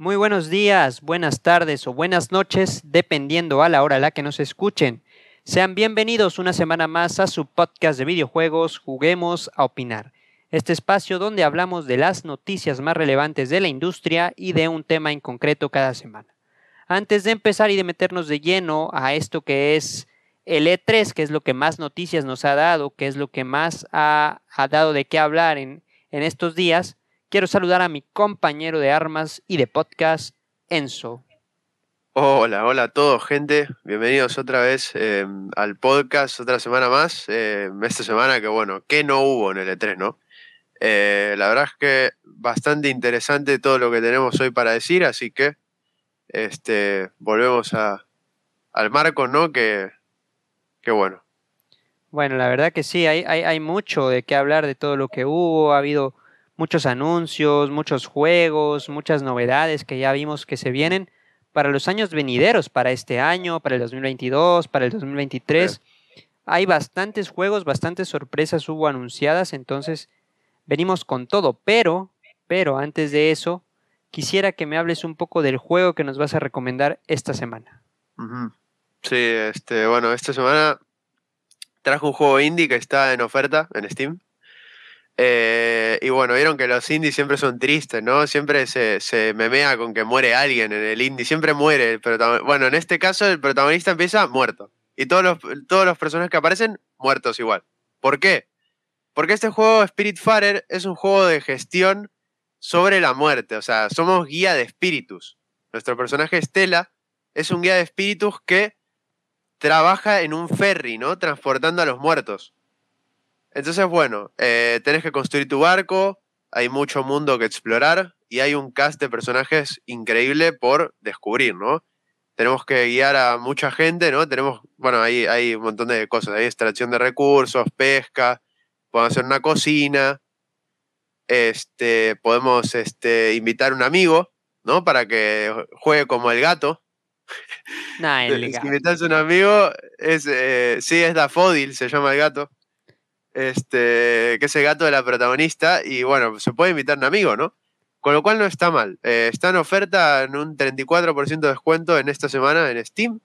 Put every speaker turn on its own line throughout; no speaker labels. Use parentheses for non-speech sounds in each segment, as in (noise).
Muy buenos días, buenas tardes o buenas noches, dependiendo a la hora a la que nos escuchen. Sean bienvenidos una semana más a su podcast de videojuegos Juguemos a Opinar, este espacio donde hablamos de las noticias más relevantes de la industria y de un tema en concreto cada semana. Antes de empezar y de meternos de lleno a esto que es el E3, que es lo que más noticias nos ha dado, que es lo que más ha, dado de qué hablar en, en estos días, quiero saludar a mi compañero de armas y de podcast, Enzo.
Hola, hola a todos, gente. Bienvenidos otra vez em, al podcast, otra semana más. Em, esta semana que, bueno, que no hubo en el E3, ¿no? Eh, la verdad es que bastante interesante todo lo que tenemos hoy para decir, así que este, volvemos a, al marco, ¿no? Que, que bueno.
Bueno, la verdad que sí, hay, hay, hay mucho de qué hablar de todo lo que hubo, ha habido muchos anuncios, muchos juegos, muchas novedades que ya vimos que se vienen para los años venideros, para este año, para el 2022, para el 2023. Hay bastantes juegos, bastantes sorpresas hubo anunciadas, entonces venimos con todo, pero, pero antes de eso, quisiera que me hables un poco del juego que nos vas a recomendar esta semana.
Sí, este, bueno, esta semana trajo un juego indie que está en oferta en Steam. Eh, y bueno, vieron que los indies siempre son tristes, ¿no? Siempre se, se memea con que muere alguien en el indie, siempre muere el protagonista. Bueno, en este caso el protagonista empieza muerto. Y todos los, todos los personajes que aparecen, muertos igual. ¿Por qué? Porque este juego Spiritfarer es un juego de gestión sobre la muerte. O sea, somos guía de espíritus. Nuestro personaje Estela es un guía de espíritus que trabaja en un ferry, ¿no? Transportando a los muertos. Entonces, bueno, eh, tenés que construir tu barco, hay mucho mundo que explorar y hay un cast de personajes increíble por descubrir, ¿no? Tenemos que guiar a mucha gente, ¿no? Tenemos, bueno, ahí hay un montón de cosas, hay extracción de recursos, pesca, podemos hacer una cocina, este, podemos este, invitar a un amigo, ¿no? Para que juegue como el gato.
Nah, el (laughs)
si invitas a un amigo, es, eh, sí, es Dafodil, se llama el gato este, que es el gato de la protagonista, y bueno, se puede invitar a un amigo, ¿no? Con lo cual no está mal. Eh, está en oferta en un 34% de descuento en esta semana en Steam.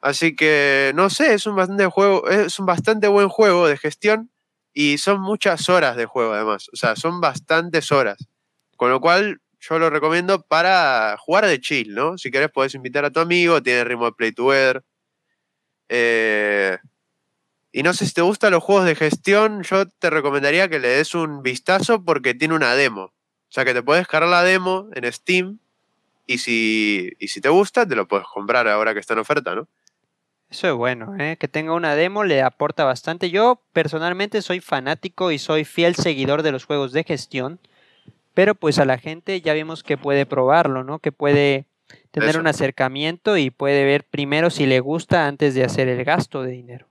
Así que, no sé, es un bastante, juego, es un bastante buen juego de gestión y son muchas horas de juego además. O sea, son bastantes horas. Con lo cual, yo lo recomiendo para jugar de chill, ¿no? Si querés, podés invitar a tu amigo, tiene Remote Play Together. Eh, y no sé si te gustan los juegos de gestión, yo te recomendaría que le des un vistazo porque tiene una demo. O sea que te puedes cargar la demo en Steam y si, y si te gusta, te lo puedes comprar ahora que está en oferta, ¿no?
Eso es bueno, ¿eh? que tenga una demo le aporta bastante. Yo personalmente soy fanático y soy fiel seguidor de los juegos de gestión, pero pues a la gente ya vimos que puede probarlo, ¿no? Que puede tener un acercamiento y puede ver primero si le gusta antes de hacer el gasto de dinero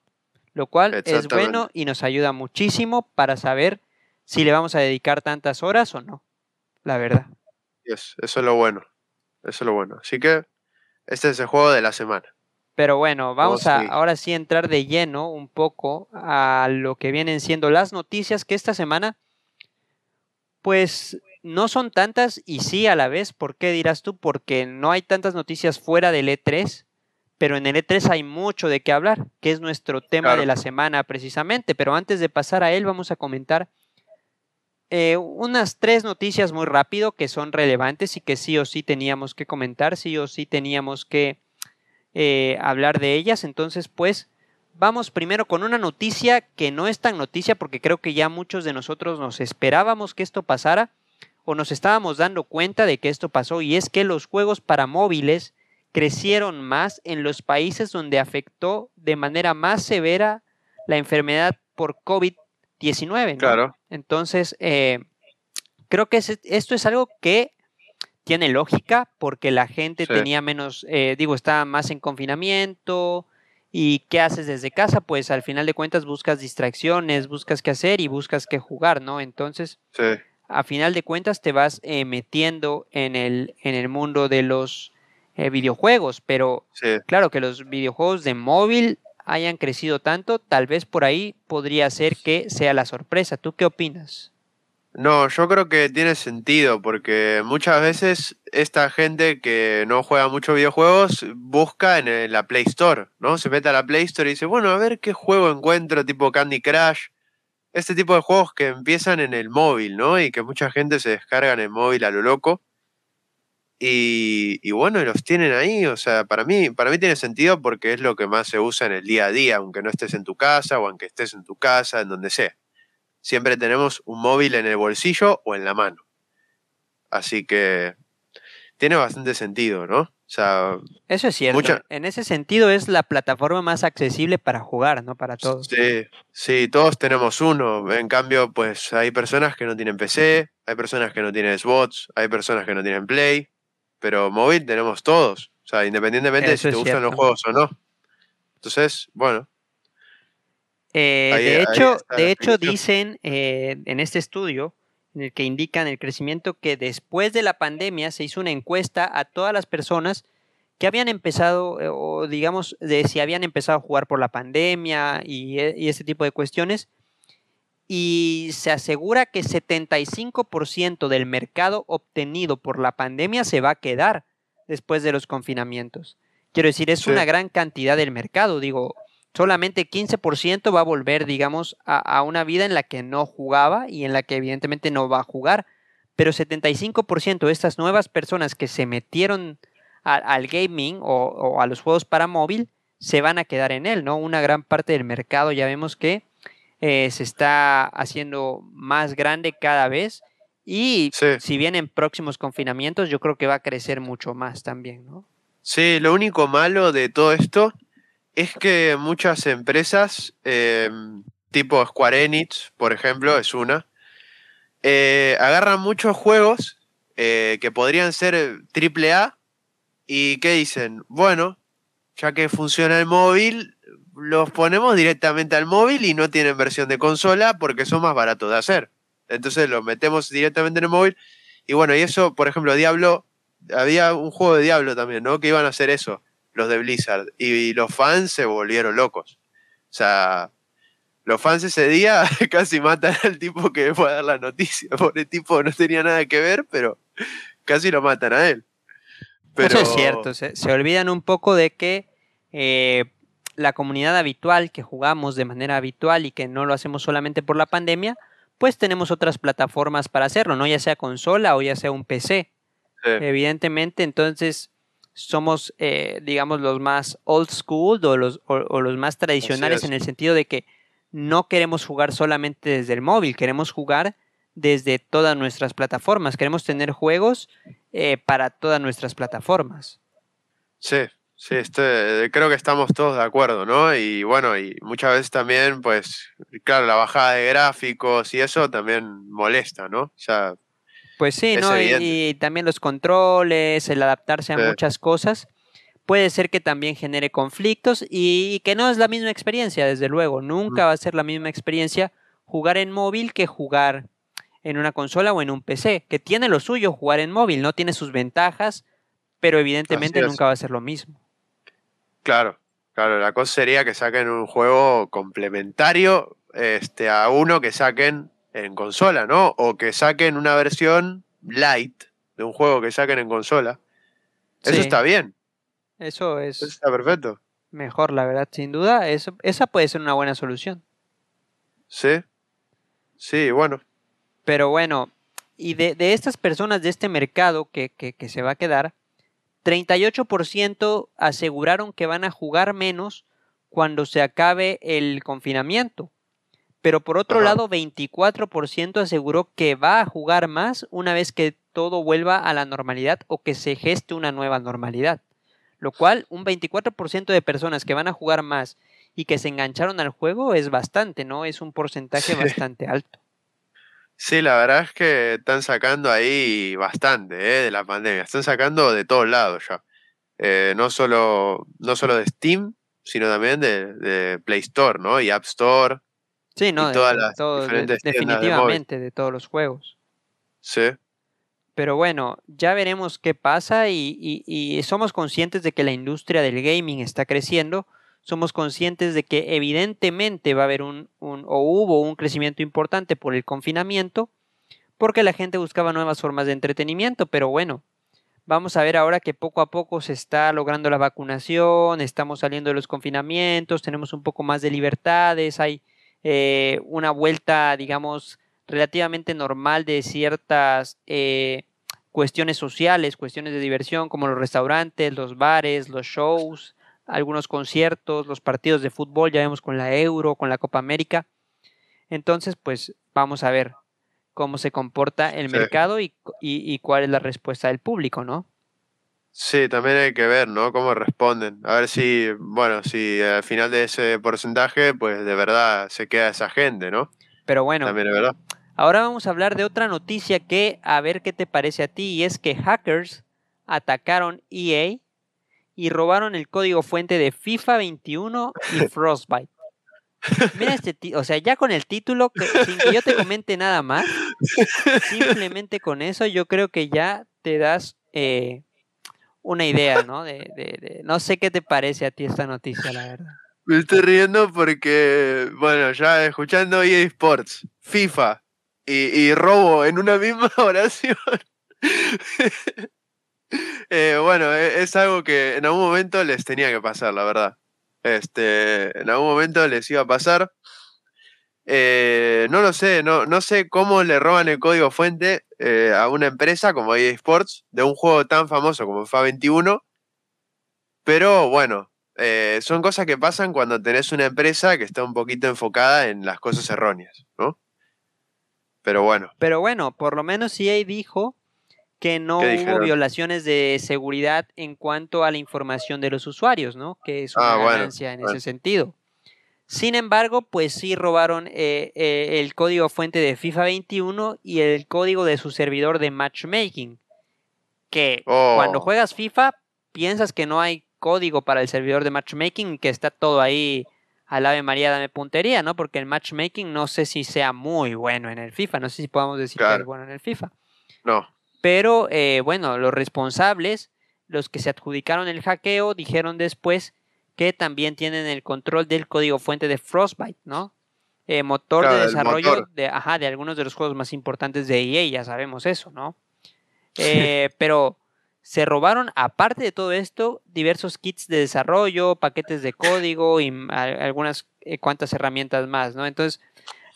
lo cual es bueno y nos ayuda muchísimo para saber si le vamos a dedicar tantas horas o no, la verdad.
eso es lo bueno, eso es lo bueno. Así que este es el juego de la semana.
Pero bueno, vamos a ahora sí entrar de lleno un poco a lo que vienen siendo las noticias que esta semana, pues no son tantas y sí a la vez. ¿Por qué dirás tú? Porque no hay tantas noticias fuera del E3 pero en el E3 hay mucho de qué hablar, que es nuestro tema de la semana precisamente. Pero antes de pasar a él, vamos a comentar eh, unas tres noticias muy rápido que son relevantes y que sí o sí teníamos que comentar, sí o sí teníamos que eh, hablar de ellas. Entonces, pues, vamos primero con una noticia que no es tan noticia porque creo que ya muchos de nosotros nos esperábamos que esto pasara o nos estábamos dando cuenta de que esto pasó y es que los juegos para móviles crecieron más en los países donde afectó de manera más severa la enfermedad por COVID-19.
Claro.
Entonces, eh, creo que esto es algo que tiene lógica porque la gente tenía menos, eh, digo, estaba más en confinamiento. ¿Y qué haces desde casa? Pues al final de cuentas buscas distracciones, buscas qué hacer y buscas qué jugar, ¿no? Entonces, a final de cuentas te vas eh, metiendo en el, en el mundo de los eh, videojuegos, pero claro que los videojuegos de móvil hayan crecido tanto, tal vez por ahí podría ser que sea la sorpresa. ¿Tú qué opinas?
No, yo creo que tiene sentido porque muchas veces esta gente que no juega muchos videojuegos busca en la Play Store, ¿no? Se mete a la Play Store y dice, bueno, a ver qué juego encuentro tipo Candy Crush. Este tipo de juegos que empiezan en el móvil, ¿no? Y que mucha gente se descarga en el móvil a lo loco. Y, y, bueno, los tienen ahí, o sea, para mí, para mí tiene sentido porque es lo que más se usa en el día a día, aunque no estés en tu casa o aunque estés en tu casa, en donde sea siempre tenemos un móvil en el bolsillo o en la mano. Así que tiene bastante sentido, ¿no? O sea,
Eso es cierto. En ese sentido es la plataforma más accesible para jugar, ¿no? Para todos.
Sí, sí, todos tenemos uno. En cambio, pues hay personas que no tienen PC, hay personas que no tienen Xbox, hay personas que no tienen Play, pero móvil tenemos todos. O sea, independientemente de si te gustan los juegos o no. Entonces, bueno,
eh, de hecho, de hecho dicen eh, en este estudio, en el que indican el crecimiento, que después de la pandemia se hizo una encuesta a todas las personas que habían empezado, eh, o digamos, de si habían empezado a jugar por la pandemia y, y ese tipo de cuestiones, y se asegura que 75% del mercado obtenido por la pandemia se va a quedar después de los confinamientos. Quiero decir, es una gran cantidad del mercado. Digo, solamente 15% va a volver, digamos, a, una vida en la que no jugaba y en la que evidentemente no va a jugar. Pero 75% de estas nuevas personas que se metieron al gaming o, a los juegos para móvil se van a quedar en él, ¿no? Una gran parte del mercado ya vemos que eh, se está haciendo más grande cada vez y si vienen próximos confinamientos yo creo que va a crecer mucho más también, ¿no?
Sí, lo único malo de todo esto es que muchas empresas, em, tipo Square Enix, por ejemplo, es una, eh, agarran muchos juegos eh, que podrían ser AAA y ¿qué dicen? Bueno, ya que funciona el móvil, los ponemos directamente al móvil y no tienen versión de consola porque son más baratos de hacer. Entonces los metemos directamente en el móvil. Y bueno, y eso, por ejemplo, Diablo, había un juego de Diablo también, ¿no? Que iban a hacer eso los de Blizzard. Y, los fans se volvieron locos. O sea, los fans ese día (laughs) casi matan al tipo que fue a dar la noticia. (laughs) Pobre tipo no tenía nada que ver, pero casi lo matan a él.
Pero... Eso es cierto, se, olvidan un poco de que eh, la comunidad habitual que jugamos de manera habitual y que no lo hacemos solamente por la pandemia, pues tenemos otras plataformas para hacerlo, ¿no? Ya sea consola o ya sea un PC. Evidentemente, entonces somos, eh, digamos, los más old school o los, o, los más tradicionales en el sentido de que no queremos jugar solamente desde el móvil, queremos jugar desde todas nuestras plataformas, queremos tener juegos eh, para todas nuestras plataformas.
Sí, sí, este, creo que estamos todos de acuerdo, ¿no? Y bueno, y muchas veces también, pues, claro, la bajada de gráficos y eso también molesta, ¿no? O sea,
pues sí, ¿no? Y, también los controles, el adaptarse a muchas cosas, puede ser que también genere conflictos y que no es la misma experiencia, desde luego. Nunca va a ser la misma experiencia jugar en móvil que jugar en una consola o en un PC, que tiene lo suyo jugar en móvil, no tiene sus ventajas, pero evidentemente nunca va a ser lo mismo.
Claro, claro, la cosa sería que saquen un juego complementario este, a uno que saquen en consola, ¿no? O que saquen una versión light de un juego que saquen en consola. Eso está bien.
Eso es.
está perfecto.
Mejor, la verdad, sin duda. Eso, esa puede ser una buena solución.
Sí. Sí, bueno.
Pero bueno, y de, estas personas de este mercado que, que, que se va a quedar, 38% aseguraron que van a jugar menos cuando se acabe el confinamiento. Pero por otro lado, 24% aseguró que va a jugar más una vez que todo vuelva a la normalidad o que se geste una nueva normalidad. Lo cual, un 24% de personas que van a jugar más y que se engancharon al juego es bastante, ¿no? Es un porcentaje bastante alto.
Sí, la verdad es que están sacando ahí bastante ¿eh? de la pandemia. Están sacando de todos lados ya. Eh, no, solo, no solo de Steam, sino también de, de Play Store, ¿no? Y App Store
Sí, no, definitivamente de todos los juegos.
Sí.
Pero bueno, ya veremos qué pasa y, somos conscientes de que la industria del gaming está creciendo. Somos conscientes de que evidentemente va a haber un, un, o hubo un crecimiento importante por el confinamiento, porque la gente buscaba nuevas formas de entretenimiento, pero bueno, vamos a ver ahora que poco a poco se está logrando la vacunación, estamos saliendo de los confinamientos, tenemos un poco más de libertades, hay eh, una vuelta, digamos, relativamente normal de ciertas eh, cuestiones sociales, cuestiones de diversión, como los restaurantes, los bares, los shows, algunos conciertos, los partidos de fútbol, ya vemos con la Euro, con la Copa América. Entonces, pues vamos a ver cómo se comporta el mercado y, y, cuál es la respuesta del público, ¿no?
Sí, también hay que ver, ¿no? Cómo responden. A ver si, bueno, si al final de ese porcentaje, pues de verdad se queda esa gente, ¿no?
Pero bueno,
también es verdad.
ahora vamos a hablar de otra noticia que, a ver qué te parece a ti, y es que hackers atacaron EA y robaron el código fuente de FIFA 21 y (laughs) Frostbite. Mira este, o sea, ya con el título, sin que yo te comente nada más, simplemente con eso yo creo que ya te das eh, una idea, ¿no? De, no sé qué te parece a ti esta noticia, la verdad.
Me estoy riendo porque, bueno, ya escuchando EA Sports, FIFA y, robo en una misma (laughs) oración. Eh, bueno, e, es algo que en algún momento les tenía que pasar, la verdad. Este, en algún momento les iba a pasar. Eh, no lo sé, no, no sé cómo le roban el código fuente eh, a una empresa como EA Sports de un juego tan famoso como fa 21. Pero bueno, son cosas que pasan cuando tenés una empresa que está un poquito enfocada en las cosas erróneas, ¿no? Pero bueno.
Pero bueno, por lo menos EA dijo que no hubo violaciones de seguridad en cuanto a la información de los usuarios, ¿no? Que es una ah, ganancia en ese sentido. Sin embargo, pues sí robaron eh, eh, el código fuente de FIFA 21 y el código de su servidor de matchmaking. Que cuando oh. juegas FIFA piensas que no hay código para el servidor de matchmaking, que está todo ahí al ave María dame puntería, ¿no? Porque el matchmaking no sé si sea muy bueno en el FIFA, no sé si podemos decir que es bueno en el FIFA.
No.
Pero eh, bueno, los responsables, los que se adjudicaron el hackeo, dijeron después que también tienen el control del código fuente de Frostbite, ¿no? Eh, motor de desarrollo de, ajá, de algunos de los juegos más importantes de EA, ya sabemos eso, ¿no? Eh, pero se robaron, aparte de todo esto, diversos kits de desarrollo, paquetes de código y algunas cuantas herramientas más, ¿no? Entonces,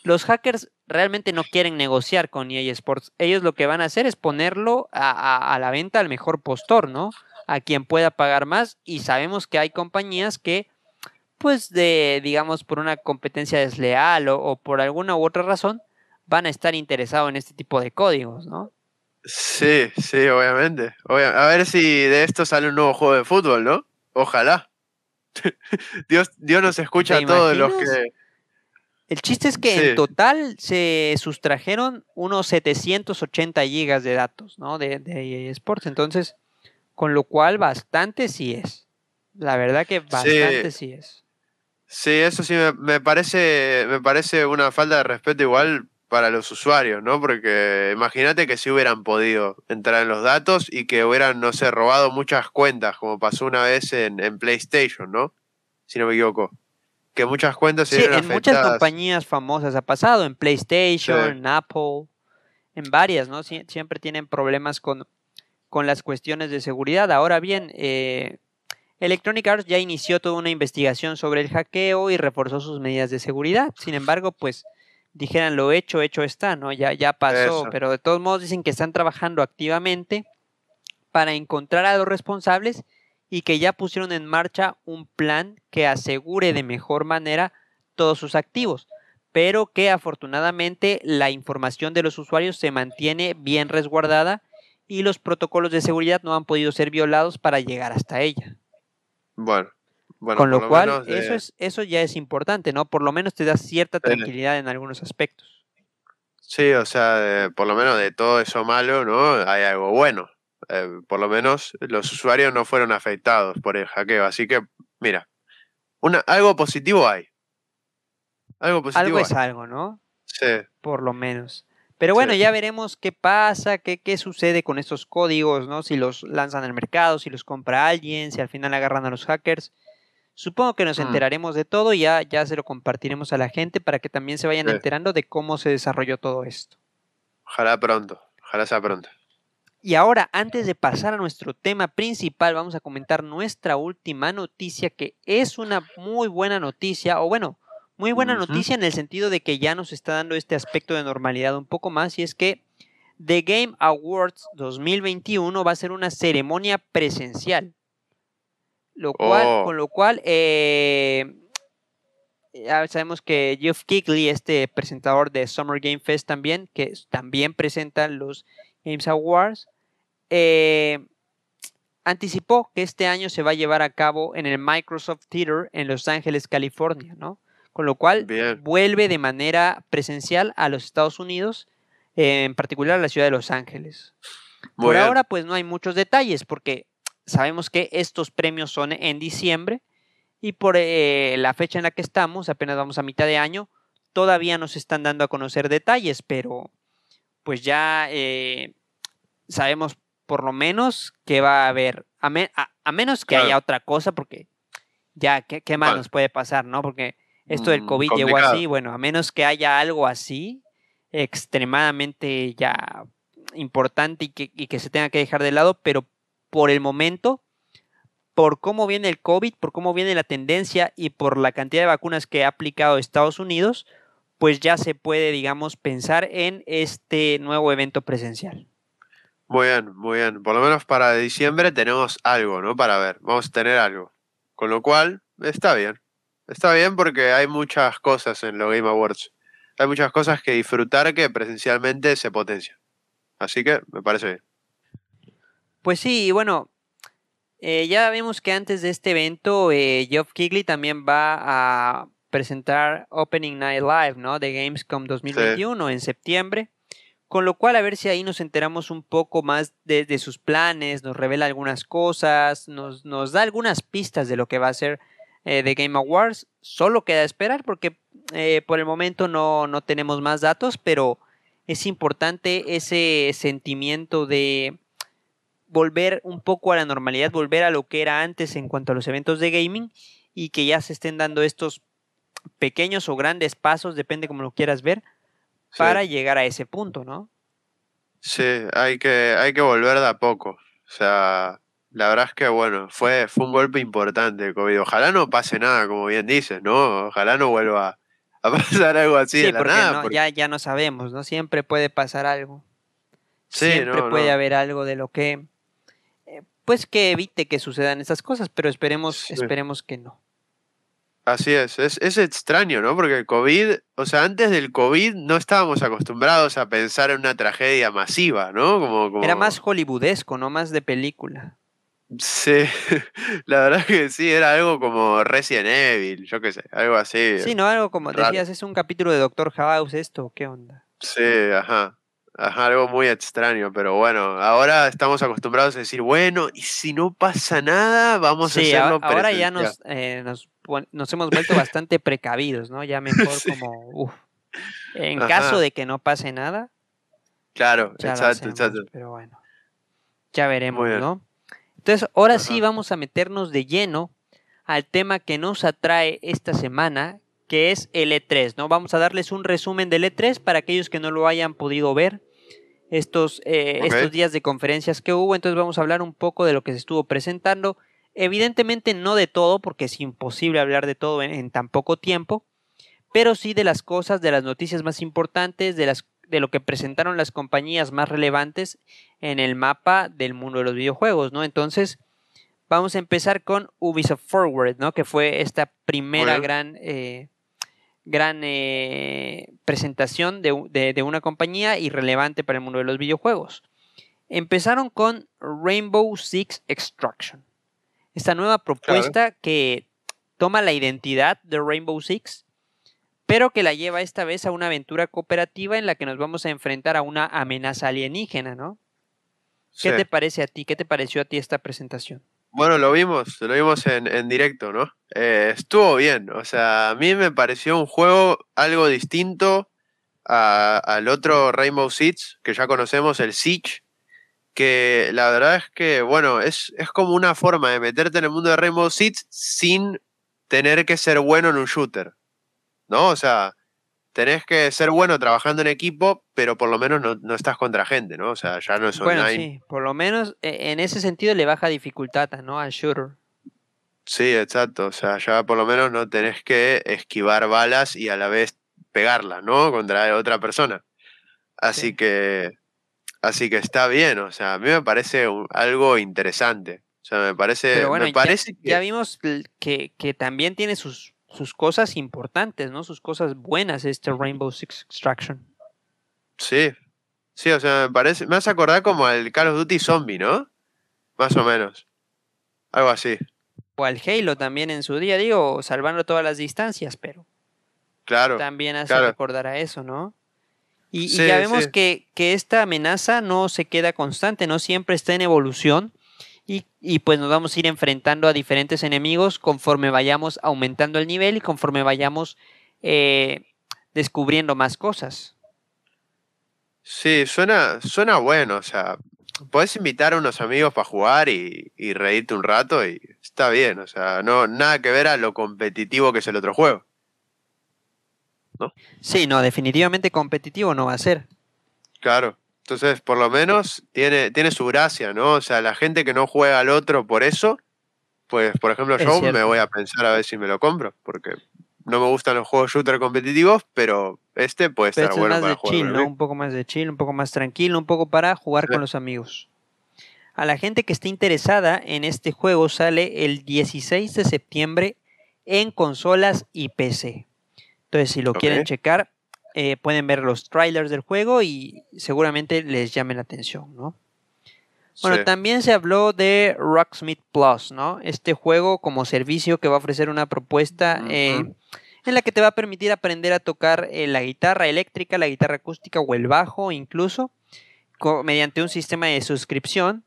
los hackers realmente no quieren negociar con EA Sports. Ellos lo que van a hacer es ponerlo a, la venta al mejor postor, ¿no? A quien pueda pagar más. Y sabemos que hay compañías que, pues, de, digamos, por una competencia desleal o, por alguna u otra razón, van a estar interesados en este tipo de códigos, ¿no?
Sí, sí, obviamente. A ver si de esto sale un nuevo juego de fútbol, ¿no? Ojalá. (laughs) Dios, Dios nos escucha a todos los que
el chiste es que en total se sustrajeron unos 780 gigas de datos, ¿no? De, de Sports. Entonces, con lo cual bastante sí es. La verdad que bastante sí, es.
Sí, eso sí me, parece, me parece una falta de respeto igual para los usuarios, ¿no? Porque imagínate que si hubieran podido entrar en los datos y que hubieran, no sé, robado muchas cuentas, como pasó una vez en, en PlayStation, ¿no? Si no me equivoco que muchas cuentas
se sí, en muchas compañías famosas ha pasado, en PlayStation, en Apple, en varias, ¿no? siempre tienen problemas con, con las cuestiones de seguridad. Ahora bien, eh, Electronic Arts ya inició toda una investigación sobre el hackeo y reforzó sus medidas de seguridad. Sin embargo, pues dijeran lo hecho, hecho está, ¿no? Ya, ya pasó, pero de todos modos dicen que están trabajando activamente para encontrar a los responsables y que ya pusieron en marcha un plan que asegure de mejor manera todos sus activos, pero que afortunadamente la información de los usuarios se mantiene bien resguardada y los protocolos de seguridad no han podido ser violados para llegar hasta ella.
Bueno, bueno
con lo, cual eso es eso ya es importante, ¿no? Por lo menos te da cierta tranquilidad en algunos aspectos.
Sí, o sea, por lo menos de todo eso malo, ¿no? Hay algo bueno. Eh, por lo menos los usuarios no fueron afectados por el hackeo. Así que, mira, una, algo positivo hay. Algo positivo.
Algo es algo, ¿no?
Sí.
Por lo menos. Pero bueno, ya veremos qué pasa, qué, qué sucede con estos códigos, ¿no? Si los lanzan al mercado, si los compra alguien, si al final agarran a los hackers. Supongo que nos mm. enteraremos de todo y ya, ya se lo compartiremos a la gente para que también se vayan enterando de cómo se desarrolló todo esto.
Ojalá pronto, ojalá sea pronto.
Y ahora, antes de pasar a nuestro tema principal, vamos a comentar nuestra última noticia, que es una muy buena noticia, o bueno, muy buena noticia en el sentido de que ya nos está dando este aspecto de normalidad un poco más, y es que The Game Awards 2021 va a ser una ceremonia presencial. Lo cual, oh. Con lo cual, eh, ya sabemos que Jeff Kigley, este presentador de Summer Game Fest también, que también presenta los Games Awards, eh, anticipó que este año se va a llevar a cabo en el Microsoft Theater en Los Ángeles, California, ¿no? Con lo cual vuelve de manera presencial a los Estados Unidos, en particular a la ciudad de Los Ángeles. por ahora, pues no hay muchos detalles, porque sabemos que estos premios son en diciembre y por eh, la fecha en la que estamos, apenas vamos a mitad de año, todavía nos están dando a conocer detalles, pero pues ya eh, sabemos por lo menos que va a haber, a, menos que haya otra cosa, porque ya, ¿qué, más nos puede pasar, no? Porque esto del mm, COVID llegó así, bueno, a menos que haya algo así, extremadamente ya importante y que, y que se tenga que dejar de lado, pero por el momento, por cómo viene el COVID, por cómo viene la tendencia y por la cantidad de vacunas que ha aplicado Estados Unidos, pues ya se puede, digamos, pensar en este nuevo evento presencial.
Muy bien, muy bien. Por lo menos para diciembre tenemos algo, ¿no? Para ver, vamos a tener algo. Con lo cual, está bien. Está bien porque hay muchas cosas en los Game Awards. Hay muchas cosas que disfrutar que presencialmente se potencian. Así que me parece bien.
Pues sí, y bueno, eh, ya vemos que antes de este evento, eh, Geoff Kigley también va a presentar Opening Night Live, ¿no? De Gamescom 2021 en septiembre. Con lo cual, a ver si ahí nos enteramos un poco más de, sus planes, nos revela algunas cosas, nos, da algunas pistas de lo que va a ser eh, The Game Awards. Solo queda esperar porque eh, por el momento no, no tenemos más datos, pero es importante ese sentimiento de volver un poco a la normalidad, volver a lo que era antes en cuanto a los eventos de gaming y que ya se estén dando estos pequeños o grandes pasos, depende como lo quieras ver, para llegar a ese punto, ¿no?
Sí, hay que, hay que volver de a poco. O sea, la verdad es que, bueno, fue, fue un golpe importante el COVID. Ojalá no pase nada, como bien dices, ¿no? Ojalá no vuelva a (laughs) pasar algo así de la nada.
Ya, ya no sabemos, ¿no? Siempre puede pasar algo. Siempre puede haber algo de lo que, eh, pues que evite que sucedan esas cosas, pero esperemos, esperemos que no.
Así es. es, extraño, ¿no? Porque el COVID, o sea, antes del COVID no estábamos acostumbrados a pensar en una tragedia masiva, ¿no? Como,
Era más hollywoodesco, no más de película.
Sí, (laughs) la verdad que sí, era algo como Resident Evil, yo qué sé, algo así.
Sí, no, algo como decías, es un capítulo de Doctor House esto, ¿qué onda?
Sí, ajá. Ajá, algo muy extraño, pero bueno, ahora estamos acostumbrados a decir, bueno, y si no pasa nada, vamos a hacerlo
ahora, ahora ya nos, eh, nos nos hemos vuelto bastante precavidos, ¿no? Ya mejor (laughs) como, uff, en caso de que no pase nada.
Claro, exacto, exacto.
Pero bueno, ya veremos, ¿no? Entonces, ahora sí vamos a meternos de lleno al tema que nos atrae esta semana, que es el E3, ¿no? Vamos a darles un resumen del E3 para aquellos que no lo hayan podido ver estos, eh, estos días de conferencias que hubo. Entonces vamos a hablar un poco de lo que se estuvo presentando Evidentemente no de todo, porque es imposible hablar de todo en, tan poco tiempo, pero sí de las cosas, de las noticias más importantes, de, las, de lo que presentaron las compañías más relevantes en el mapa del mundo de los videojuegos, ¿no? Entonces, vamos a empezar con Ubisoft Forward, ¿no? Que fue esta primera gran, eh, gran eh, presentación de, de, una compañía y relevante para el mundo de los videojuegos. Empezaron con Rainbow Six Extraction esta nueva propuesta que toma la identidad de Rainbow Six, pero que la lleva esta vez a una aventura cooperativa en la que nos vamos a enfrentar a una amenaza alienígena, ¿no? ¿Qué te parece a ti? ¿Qué te pareció a ti esta presentación?
Bueno, lo vimos, lo vimos en, directo, ¿no? Eh, estuvo bien, o sea, a mí me pareció un juego algo distinto al otro Rainbow Six que ya conocemos, el Siege, que la verdad es que, bueno, es, es como una forma de meterte en el mundo de Rainbow Six sin tener que ser bueno en un shooter. ¿No? O sea, tenés que ser bueno trabajando en equipo, pero por lo menos no, estás contra gente, ¿no? O sea, ya no es
online. Bueno, sí, por lo menos e, en ese sentido le baja dificultad, ¿no? Al shooter.
Sí, exacto. O sea, ya por lo menos no tenés que esquivar balas y a la vez pegarlas, ¿no? Contra otra persona. Así que. Así que está bien. O sea, a mí me parece algo interesante. O sea, me parece.
Pero bueno,
me parece
ya, vimos que, que también tiene sus, sus cosas importantes, ¿no? Sus cosas buenas este Rainbow Six Extraction.
Sí. Sí, o sea, me parece. Me hace acordar como al Call of Duty Zombie, ¿no? Más o menos. Algo así
o al Halo también en su día, digo, salvando todas las distancias, pero
claro,
también hace recordar a eso, ¿no? Y, ya vemos que, esta amenaza no se queda constante, no siempre está en evolución y, pues nos vamos a ir enfrentando a diferentes enemigos conforme vayamos aumentando el nivel y conforme vayamos eh, descubriendo más cosas.
Sí, suena, suena bueno, o sea, puedes invitar a unos amigos para jugar y, y reírte un rato y está bien, o sea, no nada que ver a lo competitivo que es el otro juego.
¿No? Sí, no, definitivamente competitivo no va a ser.
Claro. Entonces, por lo menos tiene, tiene su gracia, ¿no? O sea, la gente que no juega al otro por eso, pues, por ejemplo, yo me voy a pensar a ver si me lo compro, porque no me gustan los juegos shooter competitivos, pero este puede estar este bueno
para jugar. ¿no? Un poco más de chill, un poco más tranquilo, un poco para jugar con los amigos. A la gente que esté interesada en este juego sale el 16 de septiembre en consolas y PC. Entonces, si lo quieren checar, eh, pueden ver los trailers del juego y seguramente les llame la atención, ¿no? Bueno, también se habló de Rocksmith Plus, ¿no? Este juego como servicio que va a ofrecer una propuesta eh, en la que te va a permitir aprender a tocar eh, la guitarra eléctrica, la guitarra acústica o el bajo incluso, mediante un sistema de suscripción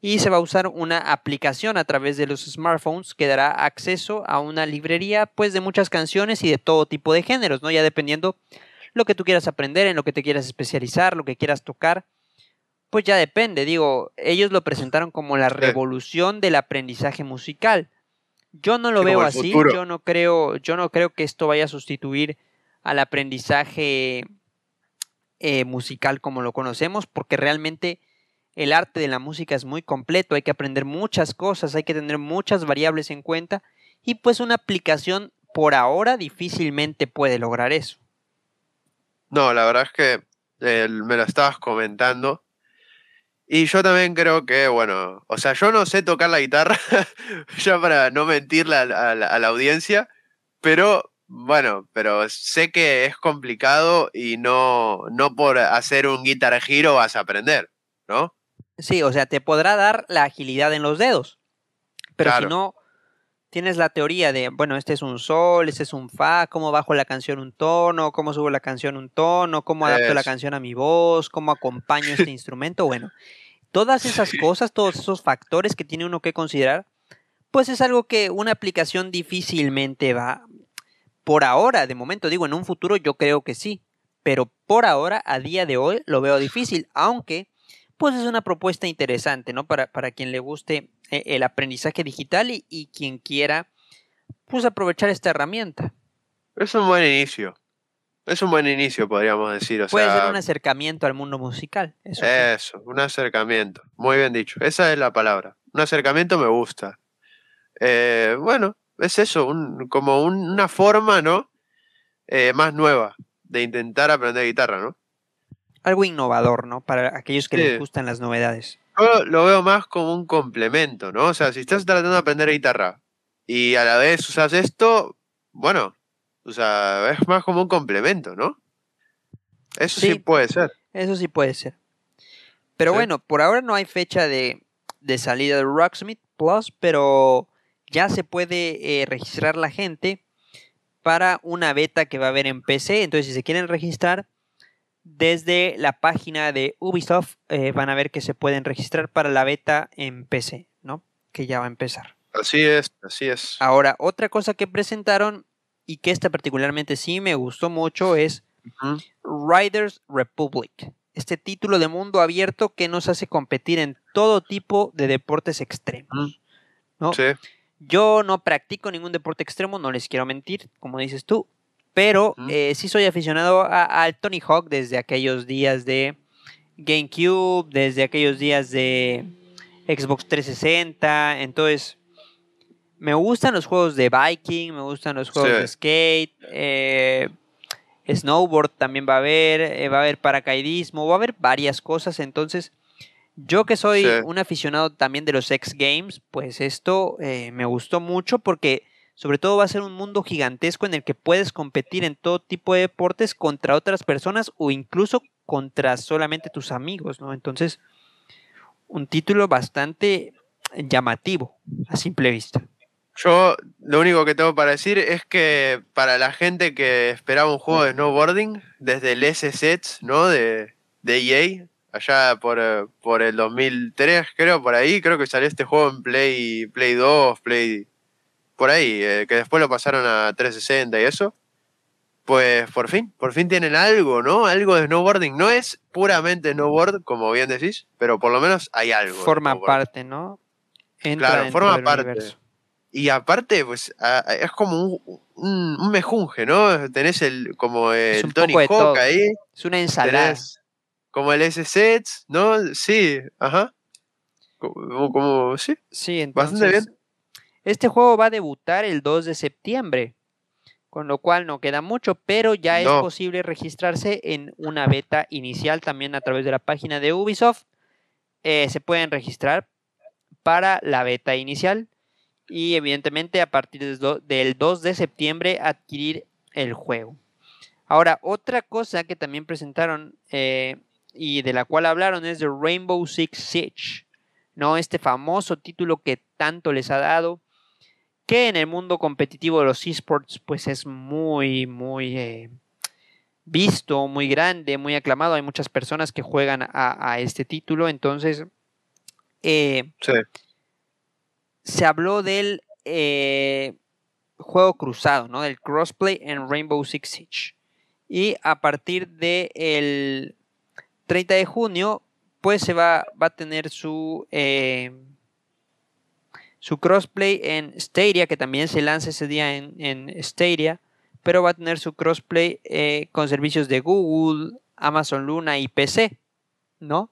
y se va a usar una aplicación a través de los smartphones que dará acceso a una librería pues de muchas canciones y de todo tipo de géneros, ¿no? Ya dependiendo lo que tú quieras aprender, en lo que te quieras especializar, lo que quieras tocar, pues ya depende, digo, ellos lo presentaron como la revolución del aprendizaje musical. Yo no lo veo así, yo no creo, yo no creo que esto vaya a sustituir al aprendizaje eh, musical como lo conocemos, porque realmente el arte de la música es muy completo, hay que aprender muchas cosas, hay que tener muchas variables en cuenta y pues una aplicación por ahora difícilmente puede lograr eso.
No, la verdad es que eh, me lo estabas comentando y yo también creo que, bueno, o sea, yo no sé tocar la guitarra, (laughs) ya para no mentirle a, la audiencia, pero bueno, pero sé que es complicado y no, no por hacer un guitar giro vas a aprender, ¿no?
Sí, o sea, te podrá dar la agilidad en los dedos. Pero si no tienes la teoría de, bueno, este es un sol, este es un fa, cómo bajo la canción un tono, cómo subo la canción un tono, cómo adapto la canción a mi voz, cómo acompaño este (laughs) instrumento, bueno, todas esas cosas, todos esos factores que tiene uno que considerar, pues es algo que una aplicación difícilmente va. Por ahora, de momento. Digo, en un futuro yo creo que sí, pero por ahora, a día de hoy, lo veo difícil, aunque pues es una propuesta interesante, ¿no? Para, para quien le guste el aprendizaje digital y, quien quiera, pues aprovechar esta herramienta.
Es un buen inicio. Es un buen inicio, podríamos decir.
Puede ser un acercamiento al mundo musical.
Eso, eso un acercamiento. Muy bien dicho. Esa es la palabra. Un acercamiento me gusta. Eh, bueno, es eso, como una forma, ¿no? Eh, más nueva de intentar aprender guitarra, ¿no?
algo innovador, ¿no? Para aquellos que les gustan las novedades.
Yo lo veo más como un complemento, ¿no? O sea, si estás tratando de aprender guitarra y a la vez usas esto, bueno, o sea, es más como un complemento, ¿no? Eso sí, puede ser.
Eso sí puede ser. Pero bueno, por ahora no hay fecha de, salida de Rocksmith Plus, pero ya se puede eh, registrar la gente para una beta que va a haber en PC. Entonces, si se quieren registrar, desde la página de Ubisoft eh, van a ver que se pueden registrar para la beta en PC, ¿no? Que ya va a empezar.
Así es, así es.
Ahora, otra cosa que presentaron y que esta particularmente sí me gustó mucho es Riders Republic. Este título de mundo abierto que nos hace competir en todo tipo de deportes extremos. ¿no? Sí. Yo no practico ningún deporte extremo, no les quiero mentir, como dices tú, Pero eh, sí soy aficionado al Tony Hawk desde aquellos días de GameCube, desde aquellos días de Xbox 360. Entonces, me gustan los juegos de biking, me gustan los juegos de skate. Eh, snowboard también va a haber, eh, va a haber paracaidismo, va a haber varias cosas. Entonces, yo que soy un aficionado también de los X Games, pues esto me gustó mucho porque sobre todo va a ser un mundo gigantesco en el que puedes competir en todo tipo de deportes contra otras personas o incluso contra solamente tus amigos, ¿no? Entonces, un título bastante llamativo a simple vista.
Yo lo único que tengo para decir es que para la gente que esperaba un juego de snowboarding, desde el S-Sets, ¿no? De, de EA, allá por, por el 2003, creo, por ahí, creo que salió este juego en Play, Play 2, Play por ahí, eh, que después lo pasaron a 360 y eso, pues por fin, por fin tienen algo, ¿no? Algo de snowboarding. No es puramente snowboard, como bien decís, pero por lo menos hay algo.
Forma parte, ¿no?
claro, forma parte. Y aparte, pues es como un, mejunje, ¿no? Tenés el como el Tony Hawk ahí.
Es una ensalada.
como el S-Sets, ¿no? Sí, ajá. Como, sí.
Sí, entonces, bastante bien. Este juego va a debutar el 2 de septiembre, con lo cual no queda mucho, pero ya es posible registrarse en una beta inicial también a través de la página de Ubisoft. Eh, se pueden registrar para la beta inicial y evidentemente a partir del 2 de septiembre adquirir el juego. Ahora, otra cosa que también presentaron eh, y de la cual hablaron es de Rainbow Six Siege, ¿no? Este famoso título que tanto les ha dado, que en el mundo competitivo de los esports pues es muy, muy eh, visto, muy grande, muy aclamado. Hay muchas personas que juegan a, este título, entonces eh, se habló del eh, juego cruzado, ¿no? del crossplay en Rainbow Six Siege. Y a partir del 30 de junio, pues se va, va a tener su su crossplay en Stadia, que también se lanza ese día en, en Stadia, pero va a tener su crossplay eh, con servicios de Google, Amazon Luna y PC, ¿no?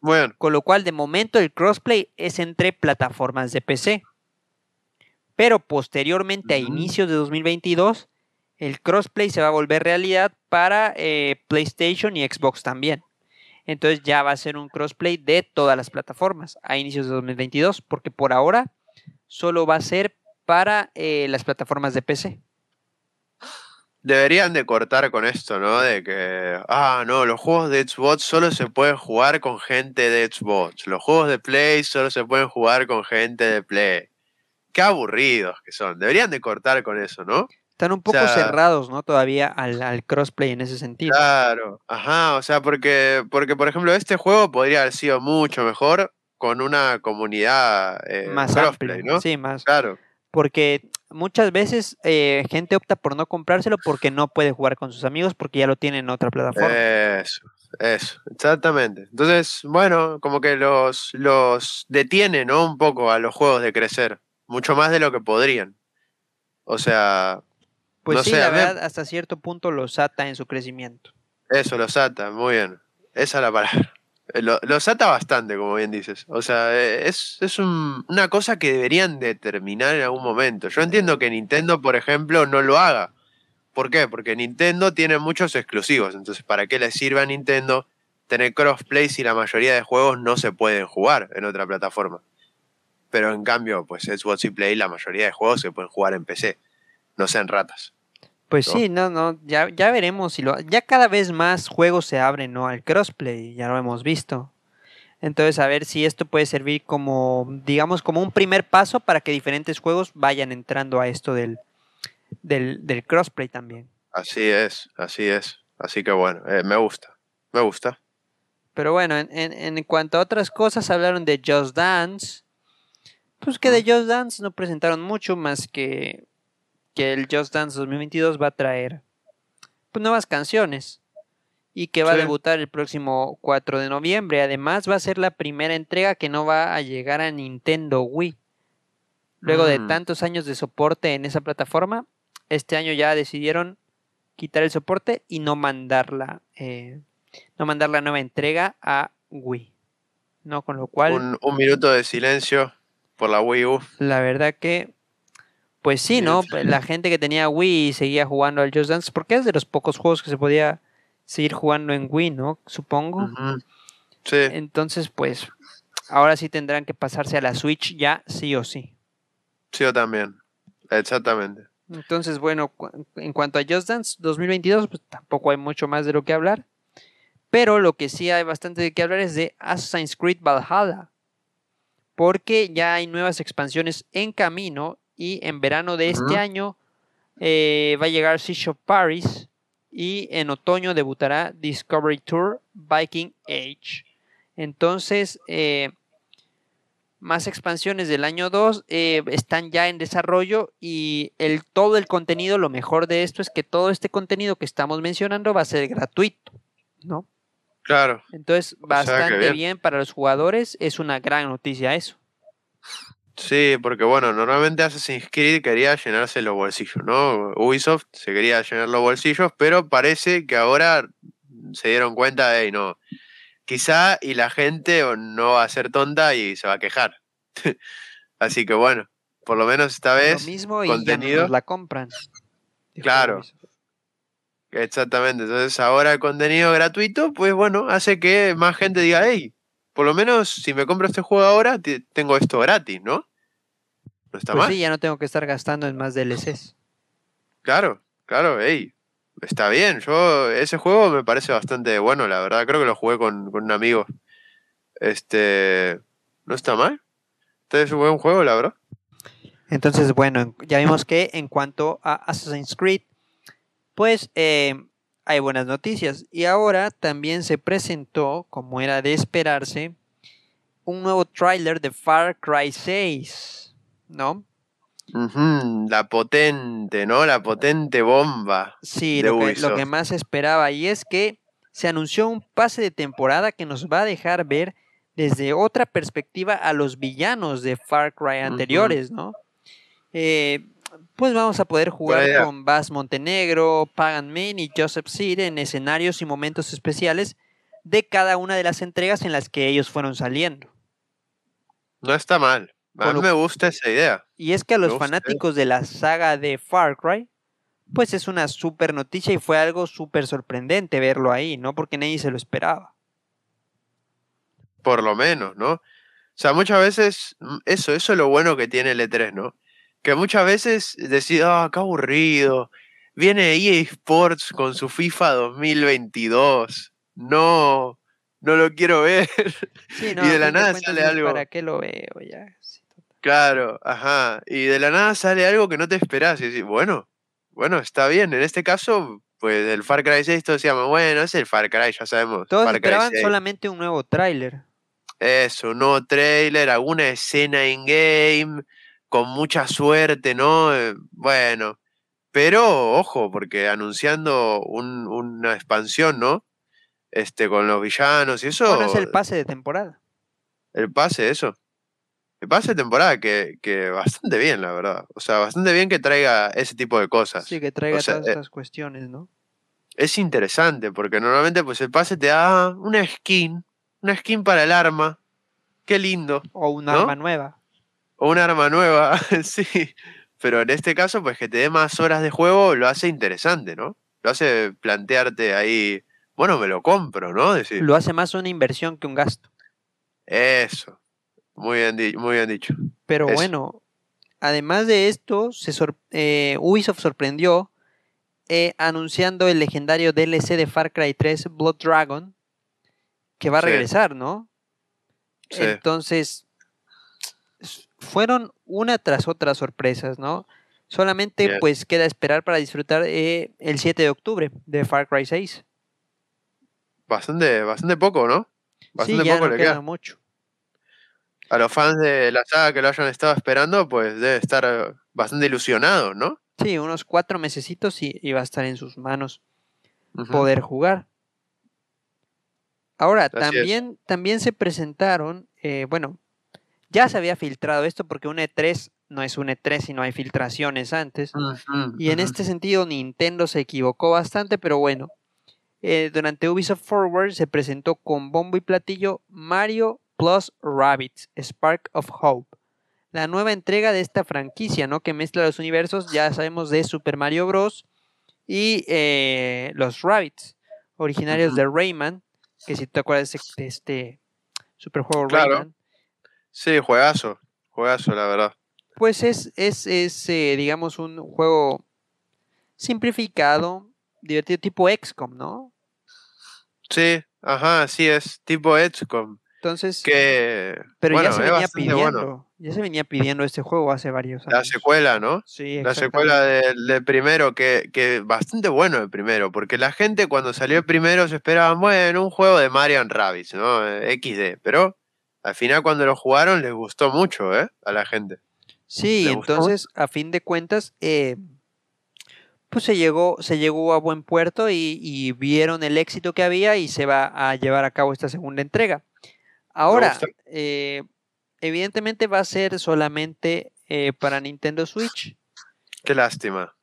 Bueno.
Con lo cual, de momento, el crossplay es entre plataformas de PC. Pero posteriormente, a inicios de 2022, el crossplay se va a volver realidad para eh, PlayStation y Xbox también. Entonces ya va a ser un crossplay de todas las plataformas a inicios de 2022, porque por ahora solo va a ser para eh, las plataformas de PC.
Deberían de cortar con esto, ¿no? De que, ah, no, los juegos de Xbox solo se pueden jugar con gente de Xbox. Los juegos de Play solo se pueden jugar con gente de Play. Qué aburridos que son. Deberían de cortar con eso, ¿no?
Están un poco cerrados, ¿no? Todavía al, crossplay en ese sentido.
Claro, ajá, o sea, porque, porque por ejemplo este juego podría haber sido mucho mejor con una comunidad eh,
más amplia, ¿no? Sí, más. Claro. Porque muchas veces eh, gente opta por no comprárselo porque no puede jugar con sus amigos porque ya lo tiene en otra plataforma.
Eso, eso, exactamente. Entonces, bueno, como que los, los detiene, ¿no? Un poco a los juegos de crecer, mucho más de lo que podrían. O sea...
Pues sí, la verdad, hasta cierto punto los ata en su crecimiento.
Eso, los ata, muy bien. Esa es la palabra. Eh, lo, los ata bastante, como bien dices. O sea, eh, es, una cosa que deberían determinar en algún momento. Yo entiendo que Nintendo, por ejemplo, no lo haga. ¿Por qué? Porque Nintendo tiene muchos exclusivos. Entonces, ¿para qué le sirve a Nintendo tener crossplay si la mayoría de juegos no se pueden jugar en otra plataforma? Pero en cambio, pues Xbox y Play, la mayoría de juegos se pueden jugar en PC. No sean ratas.
Pues sí, no, no, ya, ya veremos si lo. Ya cada vez más juegos se abren, ¿no? Al crossplay, ya lo hemos visto. Entonces, a ver si esto puede servir como, digamos, como un primer paso para que diferentes juegos vayan entrando a esto del, del, crossplay también.
Así es, así es. Así que bueno, eh, me gusta, me gusta.
Pero bueno, en, en, en, cuanto a otras cosas, hablaron de Just Dance. Pues que de Just Dance no presentaron mucho más que que el Just Dance 2022 va a traer pues, nuevas canciones y que va a debutar el próximo 4 de noviembre. Además, va a ser la primera entrega que no va a llegar a Nintendo Wii. Luego de mm. tantos años de soporte en esa plataforma, este año ya decidieron quitar el soporte y no mandarla, eh, no mandar la nueva entrega a Wii. ¿no? Con lo cual...
Un, minuto de silencio por la Wii U.
La verdad que, pues sí, ¿no? La (laughs) gente que tenía Wii seguía jugando al Just Dance, porque es de los pocos juegos que se podía seguir jugando en Wii, ¿no? Supongo.
Sí.
Entonces, pues, ahora sí tendrán que pasarse a la Switch ya, sí o sí.
Sí, yo también. Exactamente.
Entonces, bueno, en cuanto a Just Dance 2022, pues tampoco hay mucho más de lo que hablar. Pero lo que sí hay bastante de qué hablar es de Assassin's Creed Valhalla. Porque ya hay nuevas expansiones en camino y en verano de este año eh, va a llegar Siege of Paris y en otoño debutará Discovery Tour Viking Age. Entonces, eh, más expansiones del año 2 eh, están ya en desarrollo y el, todo el contenido, lo mejor de esto es que todo este contenido que estamos mencionando va a ser gratuito, ¿no?
Claro.
Entonces, bastante bien. para los jugadores, es una gran noticia eso.
Sí, porque bueno, normalmente Assassin's Creed quería llenarse los bolsillos, ¿no? Ubisoft se quería llenar los bolsillos, pero parece que ahora se dieron cuenta de, no, quizá y la gente no va a ser tonta y se va a quejar. (laughs) Así que bueno, por lo menos esta vez
lo mismo y contenido la compran.
Claro. Exactamente, entonces ahora el contenido gratuito, pues bueno, hace que más gente diga, hey, por lo menos si me compro este juego ahora, tengo esto gratis, ¿no?
No está pues mal. Sí, ya no tengo que estar gastando en más DLCs.
Claro, claro, hey, está bien. Yo, ese juego me parece bastante bueno, la verdad. Creo que lo jugué con, un amigo. Este, no está mal. Este es un buen juego, la verdad.
Entonces, bueno, ya vimos que en cuanto a Assassin's Creed, pues eh, hay buenas noticias. Y ahora también se presentó, como era de esperarse, un nuevo tráiler de Far Cry 6, ¿no?
la potente, ¿no? La potente bomba.
Sí, lo que, lo que, más esperaba. Y es que se anunció un pase de temporada que nos va a dejar ver desde otra perspectiva a los villanos de Far Cry anteriores, ¿no? Eh, pues vamos a poder jugar con Bass Montenegro, Pagan Min y Joseph Seed en escenarios y momentos especiales de cada una de las entregas en las que ellos fueron saliendo.
No está mal. A mí me gusta esa idea.
Y es que a los fanáticos de la saga de Far Cry, pues es una súper noticia y fue algo súper sorprendente verlo ahí, ¿no? Porque nadie se lo esperaba.
Por lo menos, ¿no? O sea, muchas veces, mm, eso, eso es lo bueno que tiene el E3, ¿no? Que muchas veces decís, ah, qué aburrido. Viene EA Sports con su FIFA 2022. No, no lo quiero ver. (laughs) y de la nada sale algo.
¿Para qué lo veo ya?
claro, ajá. Y de la nada sale algo que no te esperás. Y decís, bueno, bueno, está bien. En este caso, pues el Far Cry 6 todos decíamos, bueno, es el Far Cry, ya sabemos.
Todos esperaban solamente un nuevo tráiler.
Eso, un nuevo tráiler, alguna escena in-game con mucha suerte, ¿no? Eh, bueno, pero ojo, porque anunciando una expansión, ¿no? Este, con los villanos y eso.
Bueno, es el pase de temporada.
El pase, eso. El pase de temporada que, que, bastante bien, la verdad. O sea, bastante bien que traiga ese tipo de cosas.
Sí, que traiga todas eh, estas cuestiones, ¿no?
Es interesante, porque normalmente pues el pase te da una skin, una skin para el arma. Qué lindo.
O un arma nueva.
O un arma nueva, (laughs) sí. Pero en este caso, pues que te dé más horas de juego lo hace interesante, ¿no? Lo hace plantearte ahí, bueno, me lo compro, ¿no?
Decir, lo hace más una inversión que un gasto.
Eso. Muy bien, muy bien dicho.
Pero bueno, además de esto, se eh, Ubisoft sorprendió eh, anunciando el legendario DLC de Far Cry 3 Blood Dragon, que va a regresar, ¿no? Sí. Entonces, fueron una tras otra sorpresas, ¿no? Solamente pues queda esperar para disfrutar eh, el 7 de octubre de Far Cry 6.
Bastante, bastante poco, ¿no?
Bastante sí, ya poco le queda, mucho.
A los fans de la saga que lo hayan estado esperando, pues debe estar bastante ilusionado, ¿no?
Sí, unos cuatro mesecitos y, va a estar en sus manos poder jugar. Ahora, también, también se presentaron, eh, bueno, ya se había filtrado esto porque un E3 no es un E3 y no hay filtraciones antes. y en este sentido Nintendo se equivocó bastante, pero bueno. Eh, durante Ubisoft Forward se presentó con bombo y platillo Mario Plus Rabbits, Spark of Hope. La nueva entrega de esta franquicia, ¿no? Que mezcla los universos, ya sabemos, de Super Mario Bros. y eh, los Rabbits, originarios de Rayman, que si te acuerdas de este super juego Rayman.
Sí, juegazo, juegazo, la verdad.
Pues es, es, es eh, digamos, un juego simplificado, divertido, tipo XCOM, ¿no?
Sí, ajá, así es, tipo XCOM.
Entonces,
que,
pero ya se venía pidiendo, ya se venía pidiendo este juego hace varios años.
La secuela, ¿no?
Sí,
La secuela del, primero, que, que bastante bueno el primero, porque la gente cuando salió el primero se esperaba, bueno, un juego de Mario Rabbids, ¿no? XD, pero al final cuando lo jugaron les gustó mucho, ¿eh? A la gente.
Sí, entonces, a fin de cuentas, eh, pues se llegó, se llegó a buen puerto y, vieron el éxito que había y se va a llevar a cabo esta segunda entrega. Ahora, eh, evidentemente va a ser solamente eh, para Nintendo Switch.
Qué lástima.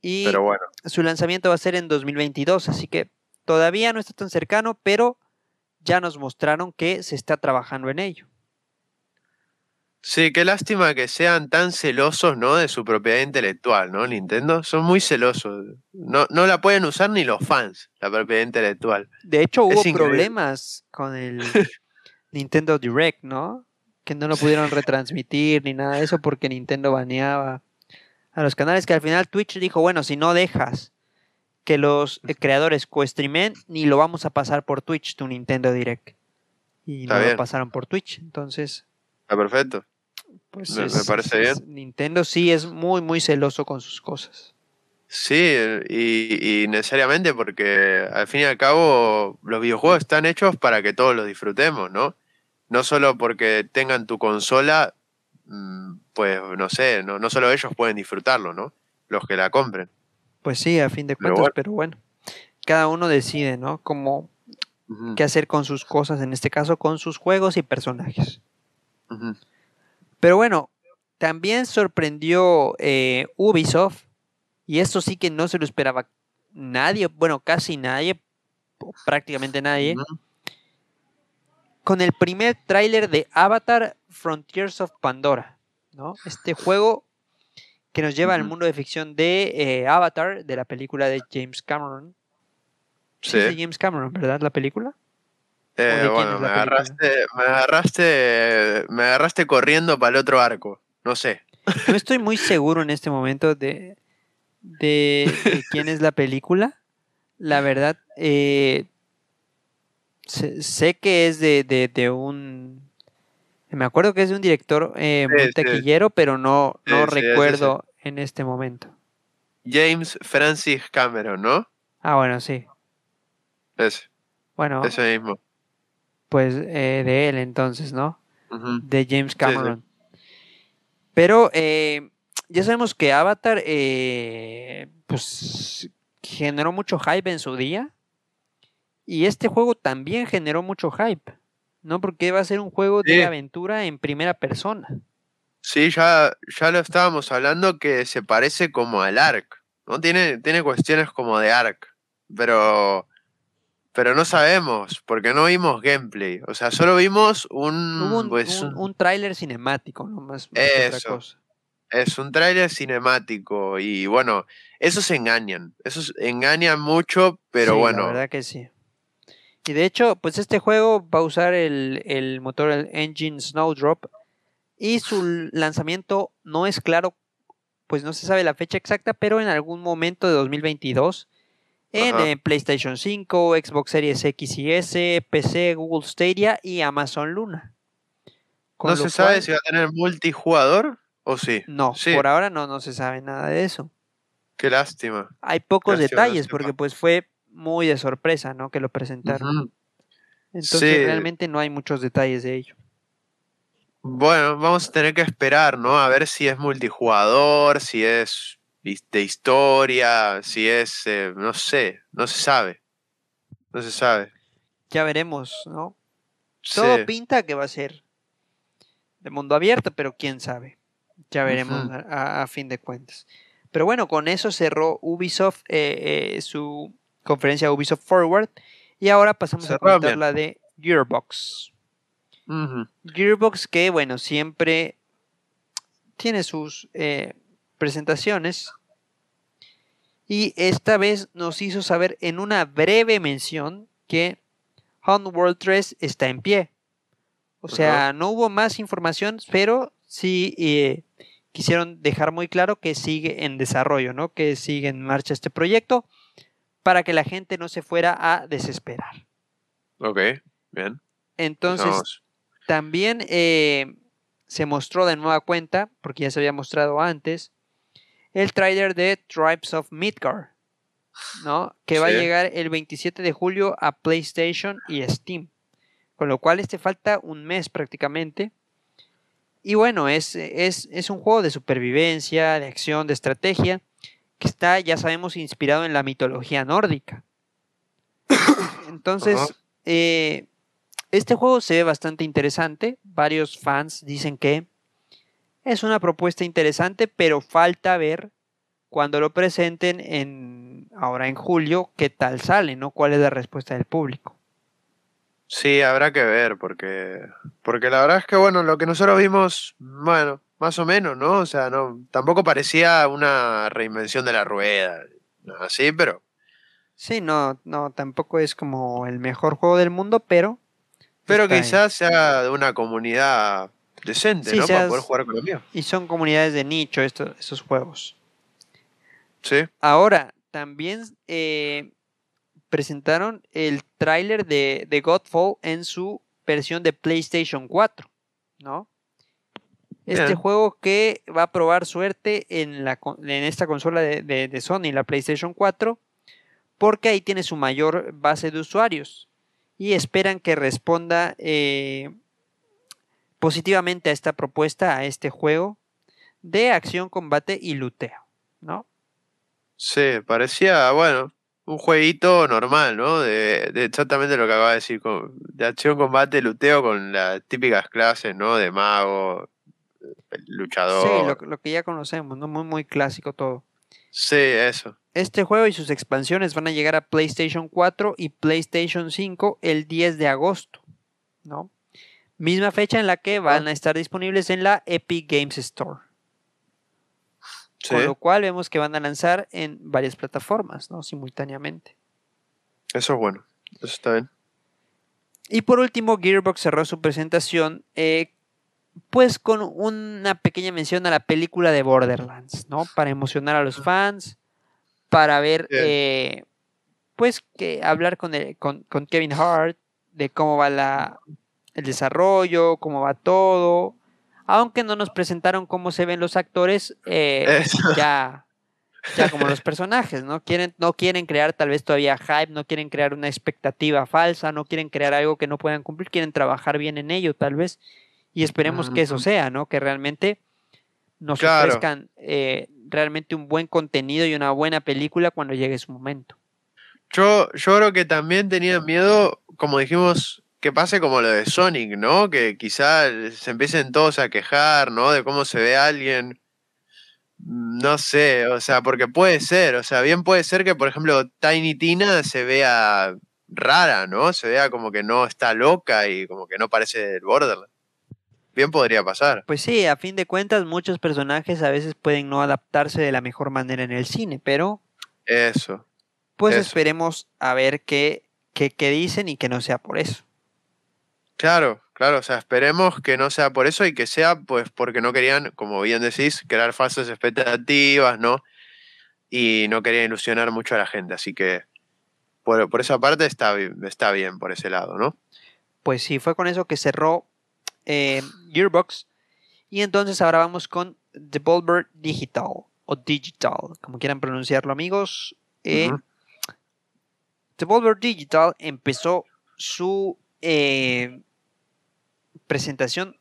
Y
pero bueno.
su lanzamiento va a ser en 2022, así que todavía no está tan cercano, pero ya nos mostraron que se está trabajando en ello.
Sí, qué lástima que sean tan celosos, ¿no? De su propiedad intelectual, ¿no? Nintendo son muy celosos. No, no la pueden usar ni los fans, la propiedad intelectual.
De hecho, hubo problemas con el (laughs) Nintendo Direct, ¿no? Que no lo pudieron retransmitir ni nada de eso porque Nintendo baneaba a los canales que al final Twitch dijo, bueno, si no dejas que los eh, creadores co-streamen, ni lo vamos a pasar por Twitch, tu Nintendo Direct. Y no lo pasaron por Twitch, entonces...
Está perfecto. Pues me, parece bien.
Nintendo sí es muy, muy celoso con sus cosas.
Sí, y, necesariamente porque al fin y al cabo los videojuegos están hechos para que todos los disfrutemos, ¿no? No solo porque tengan tu consola, mm, pues no sé, no, no solo ellos pueden disfrutarlo, ¿no? Los que la compren.
Pues sí, a fin de cuentas, pero bueno, cada uno decide, ¿no? Cómo, qué hacer con sus cosas, en este caso con sus juegos y personajes. Pero bueno, también sorprendió eh, Ubisoft, y esto sí que no se lo esperaba nadie, bueno, casi nadie, prácticamente nadie, con el primer tráiler de Avatar Frontiers of Pandora, ¿no? Este juego que nos lleva al mundo de ficción de eh, Avatar, de la película de James Cameron. Sí. Es de James Cameron, ¿verdad? La película.
Eh, bueno, me agarraste, me agarraste, me agarraste corriendo para el otro arco. No sé.
No estoy muy seguro en este momento de, de, (laughs) quién es la película. La verdad, eh, sé, que es de, un. Me acuerdo que es de un director eh, muy taquillero, pero no, no recuerdo en este momento.
James Francis Cameron, ¿no?
Ah, bueno, sí.
Ese.
Bueno.
Ese mismo
pues eh, de él entonces, ¿no? De James Cameron. Pero eh, ya sabemos que Avatar pues generó mucho hype en su día. Y este juego también generó mucho hype, ¿no? Porque va a ser un juego de aventura en primera persona.
Sí, ya, ya lo estábamos hablando que se parece como al Ark, ¿no? Tiene, tiene cuestiones como de Ark, pero pero no sabemos, porque no vimos gameplay. O sea, solo vimos un.
un,
pues,
tráiler cinemático, ¿no? Más,
eso. Es un tráiler cinemático. Y bueno, esos engañan. Esos engañan mucho, pero bueno. La
verdad que sí. Y de hecho, pues este juego va a usar el, el motor el Engine Snowdrop. Y su lanzamiento no es claro, pues no se sabe la fecha exacta, pero en algún momento de 2022 en, PlayStation 5, Xbox Series X y S, PC, Google Stadia y Amazon Luna.
¿No se sabe si va a tener multijugador o sí?
No, por ahora no, no se sabe nada de eso.
Qué lástima.
Hay pocos detalles porque pues fue muy de sorpresa, ¿no? Que lo presentaron. Entonces realmente no hay muchos detalles de ello.
Bueno, vamos a tener que esperar, ¿no? A ver si es multijugador, si es de historia, si es, eh, no sé, no se sabe. No se sabe.
Ya veremos, ¿no? Todo pinta que va a ser de mundo abierto, pero quién sabe. Ya veremos a, fin de cuentas. Pero bueno, con eso cerró Ubisoft eh, eh, su conferencia Ubisoft Forward. Y ahora pasamos a comentar la de Gearbox. Gearbox que, bueno, siempre tiene sus eh, presentaciones. Y esta vez nos hizo saber en una breve mención que World 3 está en pie. O sea, no hubo más información, pero sí eh, quisieron dejar muy claro que sigue en desarrollo, ¿no? Que sigue en marcha este proyecto para que la gente no se fuera a desesperar.
Ok, bien.
Entonces, también eh, se mostró de nueva cuenta, porque ya se había mostrado antes, el trailer de Tribes of Midgard, ¿no? Que va a llegar el 27 de julio a PlayStation y Steam. Con lo cual este falta un mes prácticamente. Y bueno, es, es, es un juego de supervivencia, de acción, de estrategia, que está, ya sabemos, inspirado en la mitología nórdica. (coughs) Entonces, eh, este juego se ve bastante interesante. Varios fans dicen que es una propuesta interesante, pero falta ver cuando lo presenten en ahora en julio qué tal sale, ¿no? ¿Cuál es la respuesta del público?
Sí, habrá que ver, porque, porque la verdad es que, bueno, lo que nosotros vimos, bueno, más o menos, ¿no? O sea, no, tampoco parecía una reinvención de la rueda, así, pero...
Sí, no, no, tampoco es como el mejor juego del mundo, pero...
Pero quizás sea de una comunidad decente, ¿no? Para poder jugar con lo mío.
Y son comunidades de nicho estos, esos juegos.
Sí.
Ahora, también eh, presentaron el tráiler de, de, Godfall en su versión de PlayStation 4, ¿no? Este juego que va a probar suerte en, la, en esta consola de, de, Sony, la PlayStation 4, porque ahí tiene su mayor base de usuarios y esperan que responda eh, positivamente a esta propuesta, a este juego de acción, combate y luteo, ¿no?
Sí, parecía, bueno, un jueguito normal, ¿no? De, exactamente lo que acaba de decir, de acción, combate, luteo con las típicas clases, ¿no? De mago, luchador.
Sí, lo, que ya conocemos, ¿no? Muy, muy clásico todo.
Sí, eso.
Este juego y sus expansiones van a llegar a PlayStation 4 y PlayStation 5 el 10 de agosto, ¿no? Misma fecha en la que van a estar disponibles en la Epic Games Store. Con lo cual vemos que van a lanzar en varias plataformas, ¿no? Simultáneamente.
Eso es bueno. Eso está bien.
Y por último, Gearbox cerró su presentación, eh, pues con una pequeña mención a la película de Borderlands, ¿no? Para emocionar a los fans, para ver, eh, pues que hablar con, con, con, Kevin Hart de cómo va la, el desarrollo, cómo va todo, aunque no nos presentaron cómo se ven los actores, eh, (laughs) ya, ya como los personajes, ¿no? Quieren, no quieren crear tal vez todavía hype, no quieren crear una expectativa falsa, no quieren crear algo que no puedan cumplir, quieren trabajar bien en ello tal vez, y esperemos que eso sea, ¿no? Que realmente nos ofrezcan eh, realmente un buen contenido y una buena película cuando llegue su momento.
Yo, yo creo que también tenía miedo, como dijimos que pase como lo de Sonic, ¿no? Que quizá se empiecen todos a quejar, ¿no? De cómo se ve alguien. No sé, o sea, porque puede ser, o sea, bien puede ser que, por ejemplo, Tiny Tina se vea rara, ¿no? Se vea como que no está loca y como que no parece el Borderlands. Bien podría pasar.
Pues sí, a fin de cuentas, muchos personajes a veces pueden no adaptarse de la mejor manera en el cine, pero.
Eso.
Pues esperemos a ver qué, qué, qué dicen y que no sea por eso.
Claro, claro, o sea, esperemos que no sea por eso y que sea pues porque no querían, como bien decís, crear falsas expectativas, ¿no? Y no querían ilusionar mucho a la gente, así que por, esa parte está, está bien por ese lado, ¿no?
Pues sí, fue con eso que cerró eh, Gearbox. Y entonces ahora vamos con Devolver Digital o Digital, como quieran pronunciarlo amigos. Eh, Devolver Digital empezó su eh, presentación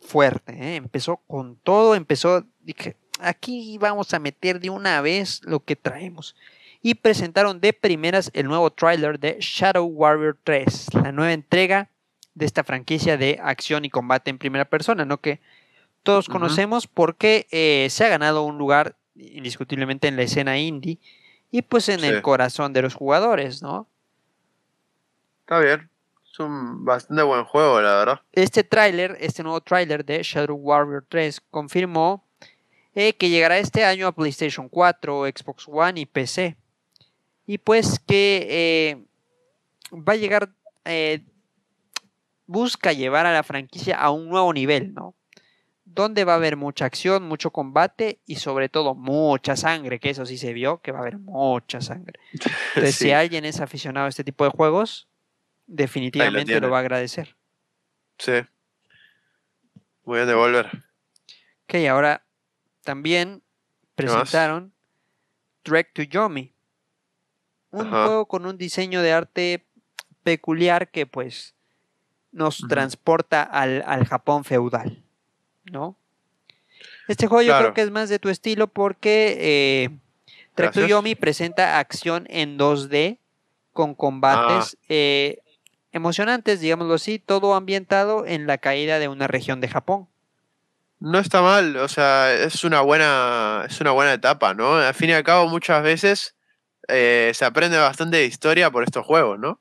fuerte, ¿eh? empezó con todo, empezó, dije, aquí vamos a meter de una vez lo que traemos. Y presentaron de primeras el nuevo trailer de Shadow Warrior 3, la nueva entrega de esta franquicia de acción y combate en primera persona, ¿no? Que todos conocemos porque eh, se ha ganado un lugar indiscutiblemente en la escena indie y pues en el corazón de los jugadores, ¿no?
Está bien. Es un bastante buen juego, la verdad.
Este tráiler, este nuevo tráiler de Shadow Warrior 3 confirmó eh, que llegará este año a PlayStation 4, Xbox One y PC. Y pues que eh, va a llegar, eh, busca llevar a la franquicia a un nuevo nivel, ¿no? Donde va a haber mucha acción, mucho combate y sobre todo mucha sangre, que eso sí se vio, que va a haber mucha sangre. (laughs) Entonces, si alguien es aficionado a este tipo de juegos, definitivamente lo, va a agradecer.
Sí. Voy a devolver.
Ok, ahora también presentaron Trek to Yomi. Un juego con un diseño de arte peculiar que pues nos transporta al, Japón feudal, ¿no? Este juego yo creo que es más de tu estilo porque eh, Trek to Yomi presenta acción en 2D con combates ah. eh, emocionantes, digámoslo así, todo ambientado en la caída de una región de Japón.
No está mal, o sea, es una buena, es una buena etapa, ¿no? Al fin y al cabo, muchas veces eh, se aprende bastante de historia por estos juegos, ¿no?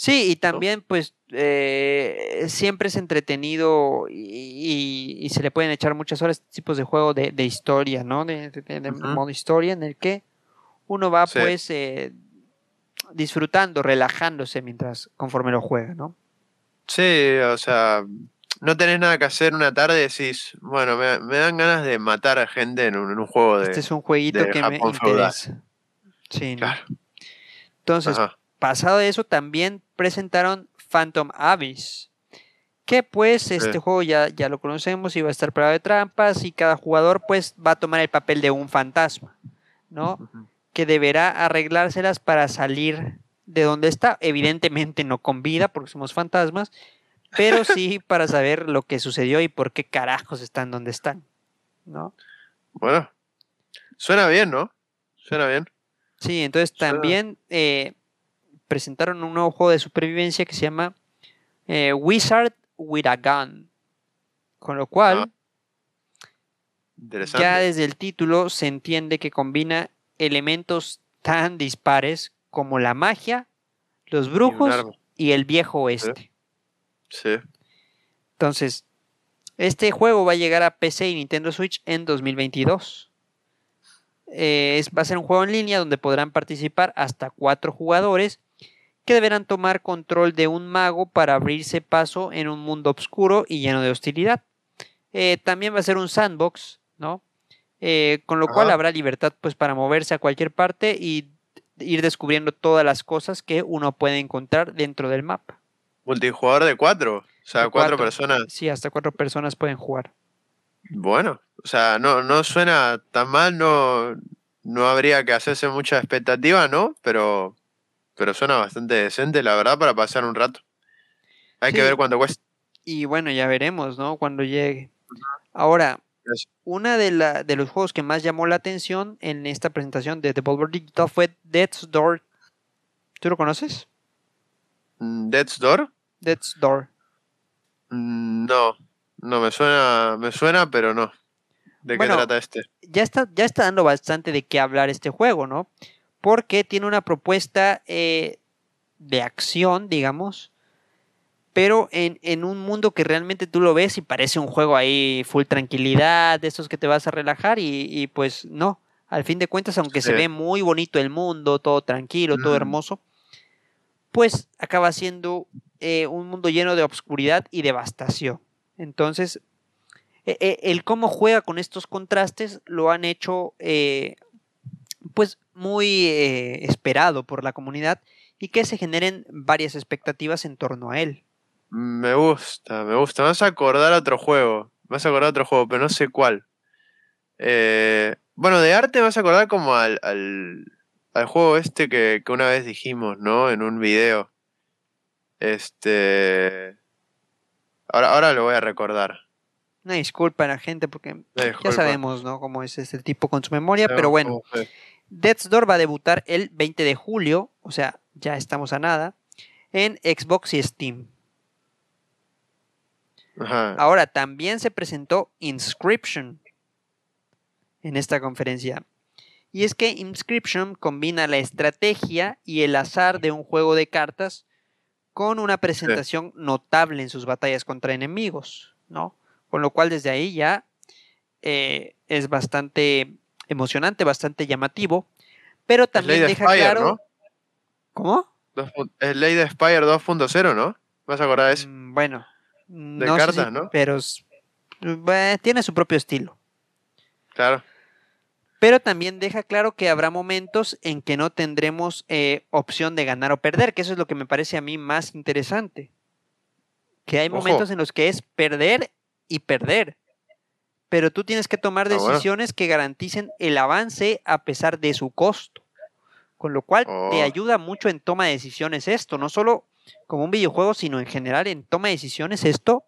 Sí, y también, pues, eh, siempre es entretenido y, se le pueden echar muchas horas tipos de juego de, historia, ¿no? De, modo historia en el que uno va, pues, eh, disfrutando, relajándose mientras conforme lo juega, ¿no?
Sí, o sea, no tenés nada que hacer una tarde y decís, bueno, me, dan ganas de matar a gente en un, juego de.
Este es un jueguito que me interesa. Sí, claro. Entonces, pasado de eso, también presentaron Phantom Abyss. Que pues este juego ya, ya lo conocemos y va a estar parado de trampas y cada jugador pues va a tomar el papel de un fantasma, ¿no? que deberá arreglárselas para salir de donde está. Evidentemente no con vida, porque somos fantasmas, pero sí (laughs) para saber lo que sucedió y por qué carajos están donde están, ¿no?
Bueno, suena bien, ¿no? Suena bien.
Sí, entonces también eh, presentaron un nuevo juego de supervivencia que se llama eh, Wizard with a Gun, con lo cual... Ah. Ya desde el título se entiende que combina elementos tan dispares como la magia, los brujos y, el viejo oeste.
Sí.
Entonces, este juego va a llegar a PC y Nintendo Switch en 2022. Eh, va a ser un juego en línea donde podrán participar hasta cuatro jugadores que deberán tomar control de un mago para abrirse paso en un mundo oscuro y lleno de hostilidad. Eh, también va a ser un sandbox, ¿no? Eh, con lo cual habrá libertad pues para moverse a cualquier parte y ir descubriendo todas las cosas que uno puede encontrar dentro del mapa.
Multijugador de cuatro, o sea, cuatro, personas.
Sí, hasta cuatro personas pueden jugar.
Bueno, o sea, no, no suena tan mal, no, no habría que hacerse mucha expectativa, ¿no? Pero, pero suena bastante decente, la verdad, para pasar un rato. Hay que ver cuánto cuesta.
Y bueno, ya veremos, ¿no? Cuando llegue. Ahora, una de, la, de los juegos que más llamó la atención en esta presentación de Devolver Digital fue Death's Door. ¿Tú lo conoces?
Mm, ¿Death's Door?
Death's Door.
Mm, no, no, me suena, me suena, pero no. ¿De qué trata este?
Ya está, ya está dando bastante de qué hablar este juego, ¿no? Porque tiene una propuesta eh, de acción, digamos, pero en, un mundo que realmente tú lo ves y parece un juego ahí full tranquilidad, de esos que te vas a relajar y, pues no, al fin de cuentas, aunque se ve muy bonito el mundo, todo tranquilo, todo hermoso, pues acaba siendo eh, un mundo lleno de obscuridad y devastación. Entonces, e, e, el cómo juega con estos contrastes lo han hecho eh, pues muy eh, esperado por la comunidad y que se generen varias expectativas en torno a él.
Me gusta, me gusta. Me vas a acordar otro juego. Me vas a acordar otro juego, pero no sé cuál. Eh, bueno, de arte me vas a acordar como al, al, juego este que, una vez dijimos, ¿no? En un video. Este. Ahora, ahora lo voy a recordar.
Una disculpa a la gente porque ya sabemos, ¿no? Cómo es este tipo con su memoria, pero bueno. Death's Door va a debutar el 20 de julio, o sea, ya estamos a nada, en Xbox y Steam. Ahora, también se presentó Inscription en esta conferencia. Y es que Inscription combina la estrategia y el azar de un juego de cartas con una presentación notable en sus batallas contra enemigos, ¿no? Con lo cual desde ahí ya eh, es bastante emocionante, bastante llamativo, pero también deja claro... ¿Cómo?
Es Lady Spire 2.0, ¿no? ¿Vas a acordar de eso?
Mm, bueno.
De cartas, ¿no?
Pero tiene su propio estilo.
Claro.
Pero también deja claro que habrá momentos en que no tendremos eh, opción de ganar o perder, que eso es lo que me parece a mí más interesante. Que hay momentos en los que es perder y perder. Pero tú tienes que tomar ah, decisiones que garanticen el avance a pesar de su costo. Con lo cual te oh. ayuda mucho en toma de decisiones esto, no solo como un videojuego, sino en general en toma de decisiones esto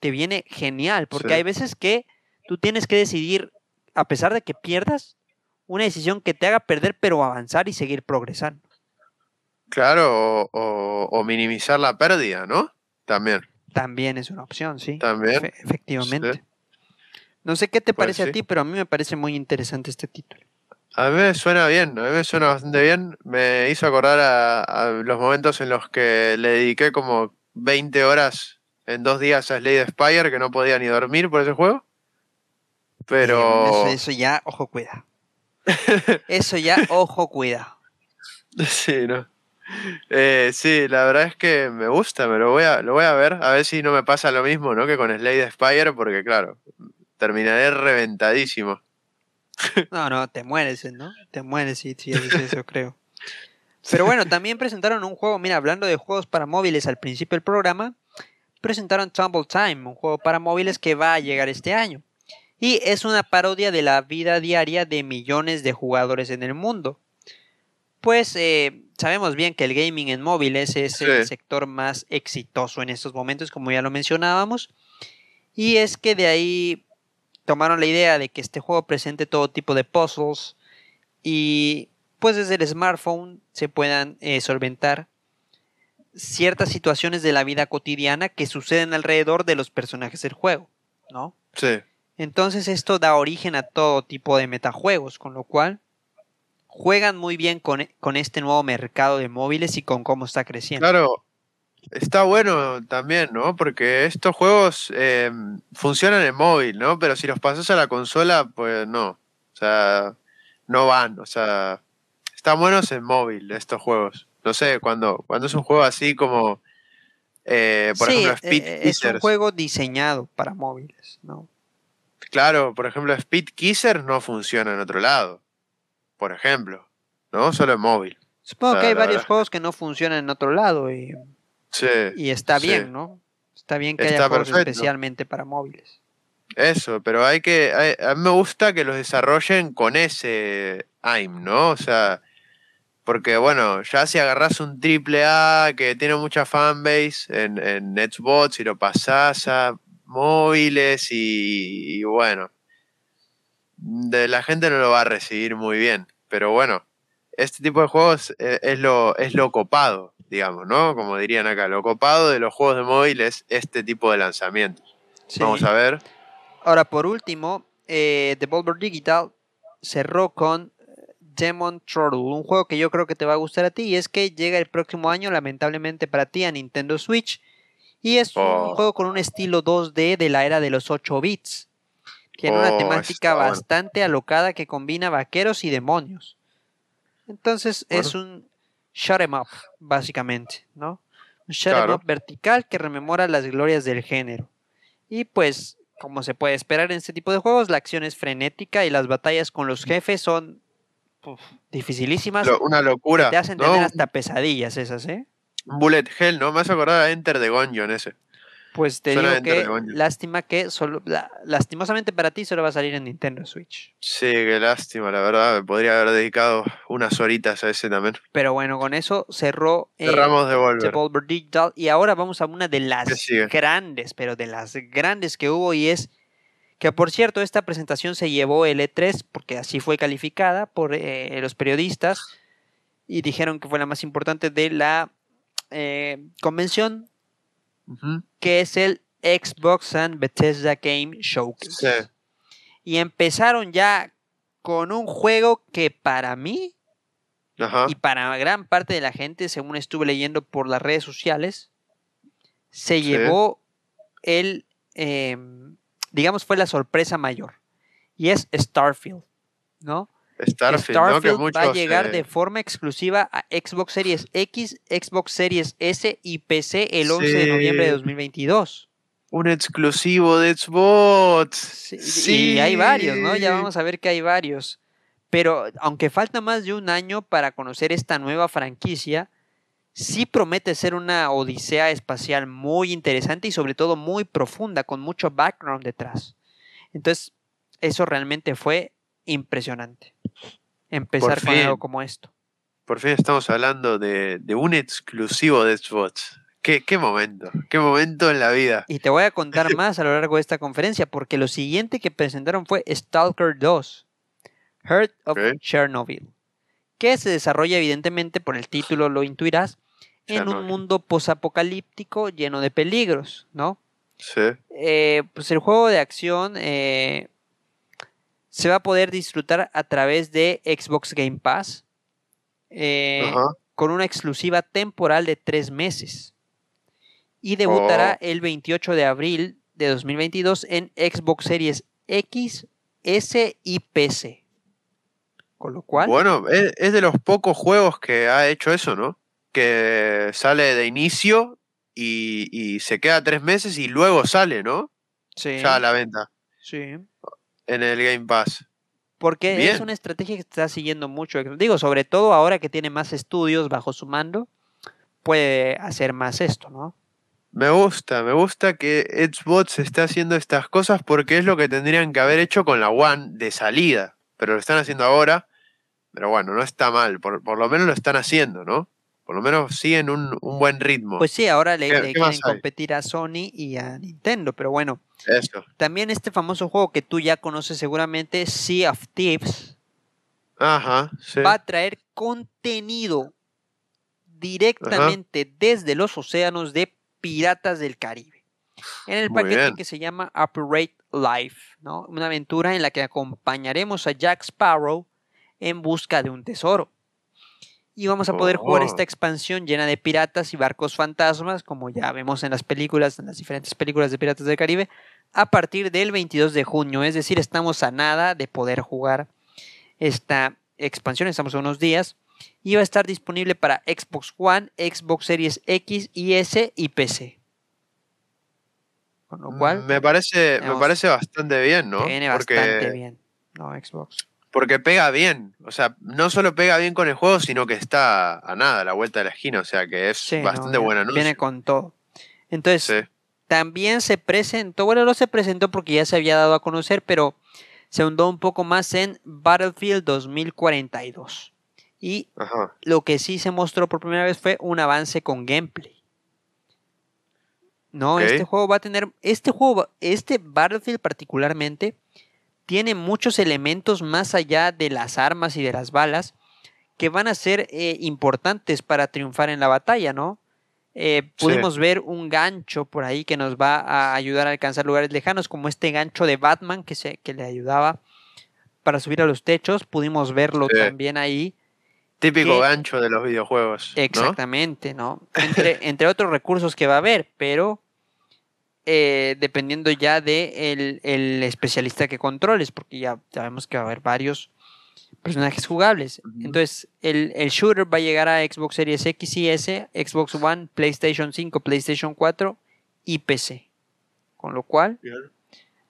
te viene genial, porque hay veces que tú tienes que decidir a pesar de que pierdas, una decisión que te haga perder pero avanzar y seguir progresando.
Claro, o, minimizar la pérdida, ¿no? También.
También es una opción, sí.
También.
efectivamente. No sé qué te pues parece a ti, pero a mí me parece muy interesante este título.
A mí me suena bien, a mí me suena bastante bien. Me hizo acordar a, los momentos en los que le dediqué como 20 horas en dos días a Slade Spire, que no podía ni dormir por ese juego. Pero.
Eso, ya, ojo, cuida. (laughs) eso ya, ojo, cuida.
Sí, ¿no? Eh, sí, la verdad es que me gusta, me lo voy, a, lo voy a ver, a ver si no me pasa lo mismo, ¿no? Que con Slade Spire, porque claro, terminaré reventadísimo.
No, no, te mueres, ¿no? Te mueres si, si haces eso, creo. Pero bueno, también presentaron un juego, mira, hablando de juegos para móviles al principio del programa, presentaron Tumble Time, un juego para móviles que va a llegar este año y es una parodia de la vida diaria de millones de jugadores en el mundo. Pues eh, sabemos bien que el gaming en móviles es el sector más exitoso en estos momentos, como ya lo mencionábamos, y es que de ahí tomaron la idea de que este juego presente todo tipo de puzzles y pues desde el smartphone se puedan eh, solventar ciertas situaciones de la vida cotidiana que suceden alrededor de los personajes del juego, ¿no?
Sí.
Entonces esto da origen a todo tipo de metajuegos, con lo cual juegan muy bien con, con este nuevo mercado de móviles y con cómo está creciendo.
Claro, está bueno también, ¿no? Porque estos juegos eh, funcionan en móvil, ¿no? Pero si los pasas a la consola, pues no. O sea, no van. O sea, están buenos en móvil estos juegos. No sé, cuando, cuando es un juego así como, eh, por ejemplo, Speed
eh, Es un juego diseñado para móviles, ¿no?
Claro, por ejemplo, Speed Kisser no funciona en otro lado. Por ejemplo, ¿no? Solo en móvil.
Supongo que hay varios juegos que no funcionan en otro lado y, y está bien, ¿no? Está bien que haya juegos especialmente para móviles.
Eso, pero hay que. a mí me gusta que los desarrollen con ese AIM, ¿no? O sea, porque bueno, ya si agarras un triple A que tiene mucha fanbase en, en Xbox y lo pasás a móviles y, bueno, de la gente no lo va a recibir muy bien, pero bueno, este tipo de juegos eh, es, lo, es lo copado, digamos, ¿no? Como dirían acá, lo copado de los juegos de móvil es este tipo de lanzamientos. Vamos a ver.
Ahora, por último, eh, Devolver Digital cerró con eh, Demon Turtle, un juego que yo creo que te va a gustar a ti y es que llega el próximo año, lamentablemente para ti, a Nintendo Switch y es un oh. juego con un estilo 2D de la era de los 8 bits. Tiene una oh, temática bastante alocada que combina vaqueros y demonios. Entonces es un shut em up, básicamente, ¿no? Un shut em up vertical que rememora las glorias del género. Y pues, como se puede esperar en este tipo de juegos, la acción es frenética y las batallas con los jefes son dificilísimas.
una locura.
Te hacen tener hasta pesadillas esas, ¿eh?
Bullet Hell, ¿no? Me has acordado de Enter the Gungeon ese.
Pues te digo que lástima que solo, lastimosamente para ti solo va a salir en Nintendo Switch.
Sí, qué lástima, la verdad. Me podría haber dedicado unas horitas a ese también.
Pero bueno, con eso cerró
eh, Cerramos Devolver.
Digital. Y ahora vamos a una de las grandes, pero de las grandes que hubo y es que por cierto esta presentación se llevó el E3 porque así fue calificada por eh, los periodistas y dijeron que fue la más importante de la eh, convención, que es el Xbox and Bethesda Game Showcase. Y empezaron ya con un juego que para mí y para gran parte de la gente, según estuve leyendo por las redes sociales, se llevó el, em, digamos, fue la sorpresa mayor. Y es Starfield, ¿no? Starfield, va a llegar de forma exclusiva a Xbox Series X, Xbox Series S y PC el 11 de noviembre de 2022.
Un exclusivo de Xbox. Sí,
Y hay varios, ¿no? Ya vamos a ver que hay varios. Pero aunque falta más de un año para conocer esta nueva franquicia, sí promete ser una odisea espacial muy interesante y sobre todo muy profunda, con mucho background detrás. Entonces, eso realmente fue impresionante. Empezar con algo como esto.
Por fin estamos hablando de, un exclusivo de Xbox. ¿Qué, ¿Qué, momento, qué momento en la vida.
Y te voy a contar (laughs) más a lo largo de esta conferencia, porque lo siguiente que presentaron fue Stalker 2, Heart of Chernobyl, que se desarrolla evidentemente por el título, lo intuirás, en un mundo posapocalíptico lleno de peligros, ¿no?
Sí.
Eh, pues el juego de acción eh, se va a poder disfrutar a través de Xbox Game Pass eh, con una exclusiva temporal de tres meses. Y debutará oh. el 28 de abril de 2022 en Xbox Series X, S y PC. Con lo cual.
Bueno, es, de los pocos juegos que ha hecho eso, ¿no? Que sale de inicio y, y, se queda tres meses y luego sale, ¿no?
Sí.
Ya a la venta.
Sí
en el Game Pass.
Porque es una estrategia que está siguiendo mucho. Digo, sobre todo ahora que tiene más estudios bajo su mando, puede hacer más esto, ¿no?
Me gusta, me gusta que Xbox esté haciendo estas cosas porque es lo que tendrían que haber hecho con la One de salida. Pero lo están haciendo ahora. Pero bueno, no está mal. Por, por lo menos lo están haciendo, ¿no? Por lo menos siguen un, un buen ritmo.
Pues sí, ahora le, quieren competir a Sony y a Nintendo, pero bueno.
Eso.
También este famoso juego que tú ya conoces seguramente, Sea of Thieves,
Ajá,
va a traer contenido directamente desde los océanos de Piratas del Caribe. En el paquete que se llama Operate Life, ¿no? Una aventura en la que acompañaremos a Jack Sparrow en busca de un tesoro y vamos a poder jugar esta oh. expansión llena de piratas y barcos fantasmas, como ya vemos en las películas, en las diferentes películas de Piratas del Caribe, a partir del 22 de junio. Es decir, estamos a nada de poder jugar esta expansión, estamos a unos días, y va a estar disponible para Xbox One, Xbox Series X y S y PC.
Con lo cual... Me parece, me parece bastante bien, ¿no?
Viene bastante bien, no Xbox
porque pega bien. O sea, no solo pega bien con el juego, sino que está a nada, a la vuelta de la esquina. O sea, que es bastante buena
noche. Viene con todo. Entonces, también se presentó, bueno, no se presentó porque ya se había dado a conocer, pero se hundó un poco más en Battlefield 2042. Y lo que sí se mostró por primera vez fue un avance con gameplay. No, este juego va a tener, este juego, este Battlefield particularmente, tiene muchos elementos más allá de las armas y de las balas que van a ser eh, importantes para triunfar en la batalla, ¿no? Eh, pudimos ver un gancho por ahí que nos va a ayudar a alcanzar lugares lejanos, como este gancho de Batman que, se, que le ayudaba para subir a los techos. Pudimos verlo también ahí.
Típico gancho de los videojuegos.
Exactamente, ¿no? Entre, entre otros recursos que va a haber, pero eh, dependiendo ya de el, especialista que controles, porque ya sabemos que va a haber varios personajes jugables. Entonces, el, shooter va a llegar a Xbox Series X y S, Xbox One, PlayStation 5, PlayStation 4 y PC. Con lo cual,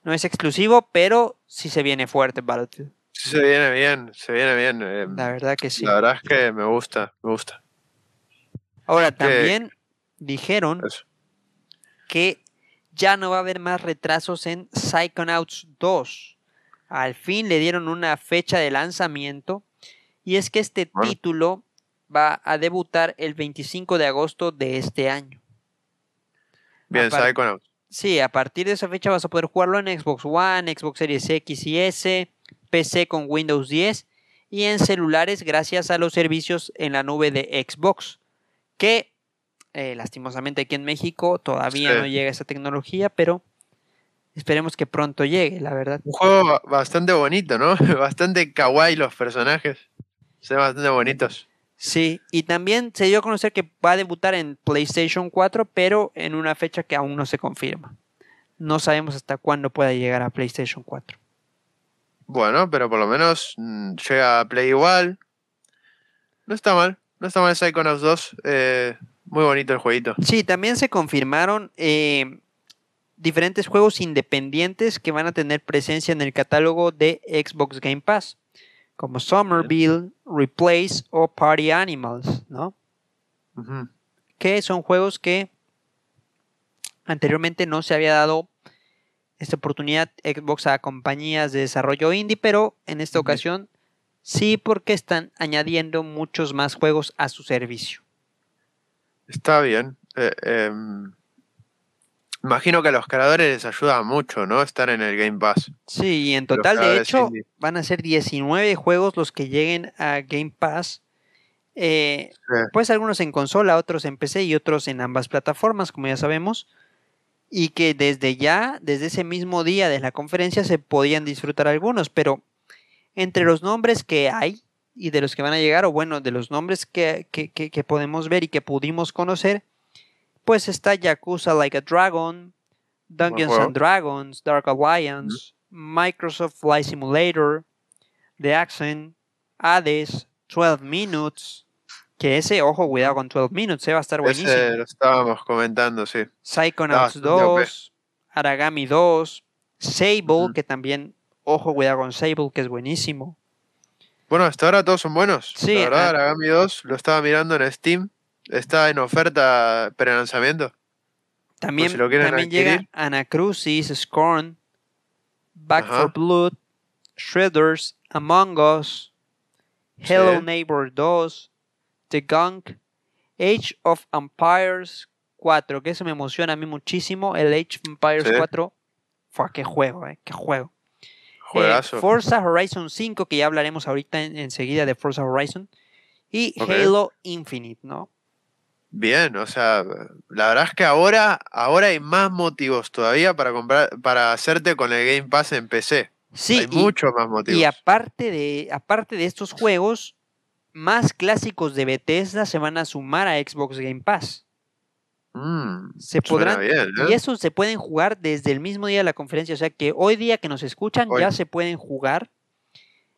no es exclusivo, pero sí se viene fuerte Battlefield.
Sí se viene bien, se viene bien. Eh,
la verdad que sí.
La verdad es que me gusta, me gusta.
Ahora, también dijeron que ya no va a haber más retrasos en Psychonauts 2. Al fin le dieron una fecha de lanzamiento y es que este título va a debutar el 25 de agosto de este año.
Bien, Psychonauts.
Sí, a partir de esa fecha vas a poder jugarlo en Xbox One, Xbox Series X y S, PC con Windows 10 y en celulares gracias a los servicios en la nube de Xbox, que Eh, lastimosamente aquí en México todavía no llega esa tecnología, pero esperemos que pronto llegue, la verdad.
Un juego bastante bonito, ¿no? (laughs) Bastante kawaii los personajes. Se ven bastante bonitos.
Sí, y también se dio a conocer que va a debutar en PlayStation 4, pero en una fecha que aún no se confirma. No sabemos hasta cuándo pueda llegar a PlayStation 4.
Bueno, pero por lo menos mm, llega a Play igual. No está mal, no está mal Psychonauts 2. Eh, muy bonito el jueguito.
Sí, también se confirmaron eh, diferentes juegos independientes que van a tener presencia en el catálogo de Xbox Game Pass como Somerville, Replace o Party Animals, ¿no? Que son juegos que anteriormente no se había dado esta oportunidad Xbox a compañías de desarrollo indie, pero en esta ocasión sí porque están añadiendo muchos más juegos a su servicio.
Está bien. Eh, em, Imagino que a los creadores les ayuda mucho, ¿no? Estar en el Game Pass.
Sí, y en total, de hecho, van a ser 19 juegos los que lleguen a Game Pass. Eh, Pues algunos en consola, otros en PC y otros en ambas plataformas, como ya sabemos. Y que desde ya, desde ese mismo día de la conferencia, se podían disfrutar algunos. Pero entre los nombres que hay y de los que van a llegar, o bueno, de los nombres que, que, que podemos ver y que pudimos conocer, pues está Yakuza Like a Dragon, Dungeons and Dragons, Dark Alliance, Microsoft Flight Simulator, The Accent, Hades, 12 Minutes. Que ese, ojo, cuidado con 12 Minutes, se eh, va a estar buenísimo.
Ese lo estábamos comentando, sí.
Psychonauts 2, Aragami 2, Sable, que también, ojo, cuidado con Sable, que es buenísimo.
Bueno, hasta ahora todos son buenos. Sí, la verdad, Aragami 2 lo estaba mirando en Steam Está en oferta pre-lanzamiento.
También, también llega Anacrucis, Scorn, Back for Blood, Shredders, Among Us, Hello Neighbor 2, The Gunk, Age of Empires 4, que eso me emociona a mí muchísimo. El Age of Empires 4, fue qué juego, eh, qué juego. Eh, Forza Horizon 5, que ya hablaremos ahorita enseguida de Forza Horizon. Y Halo Infinite, ¿no?
Bien, o sea, la verdad es que ahora, ahora hay más motivos todavía para comprar, para hacerte con el Game Pass en PC. Sí, hay muchos más motivos.
Y aparte de, aparte de estos juegos, más clásicos de Bethesda se van a sumar a Xbox Game Pass. Mm, se podrán y ¿eh? esos se pueden jugar desde el mismo día de la conferencia, o sea que hoy día que nos escuchan ya se pueden jugar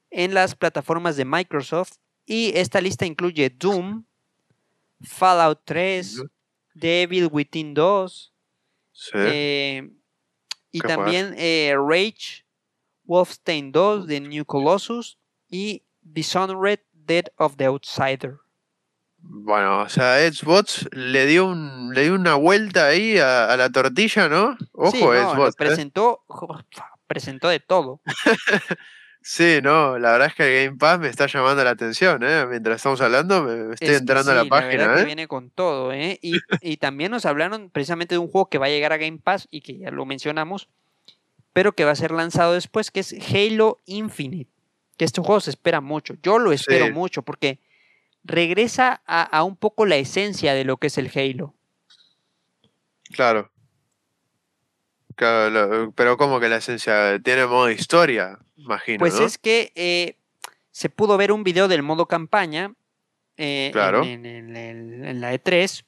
en las plataformas de Microsoft y esta lista incluye Doom, Fallout 3, Devil Within 2. Eh, y también eh, Rage, Wolfenstein 2 de New Colossus y Dishonored Dead of the Outsider.
Bueno, o sea, Xbox le dio, un, le dio una vuelta ahí a, la tortilla, ¿no? Ojo, Xbox.
¿eh? Presentó, presentó de todo. (laughs)
Sí, no, la verdad es que el Game Pass me está llamando la atención, ¿eh? Mientras estamos hablando, me estoy entrando a la página. La
que ¿eh? viene con todo, ¿eh? Y, y, también nos hablaron precisamente de un juego que va a llegar a Game Pass y que ya lo mencionamos, pero que va a ser lanzado después, que es Halo Infinite. Que este juego se espera mucho. Yo lo espero mucho porque regresa a, a un poco la esencia de lo que es el Halo.
Claro. Claro, pero como que la esencia tiene modo historia, imagino.
Pues es que eh, se pudo ver un video del modo campaña eh, en, la E3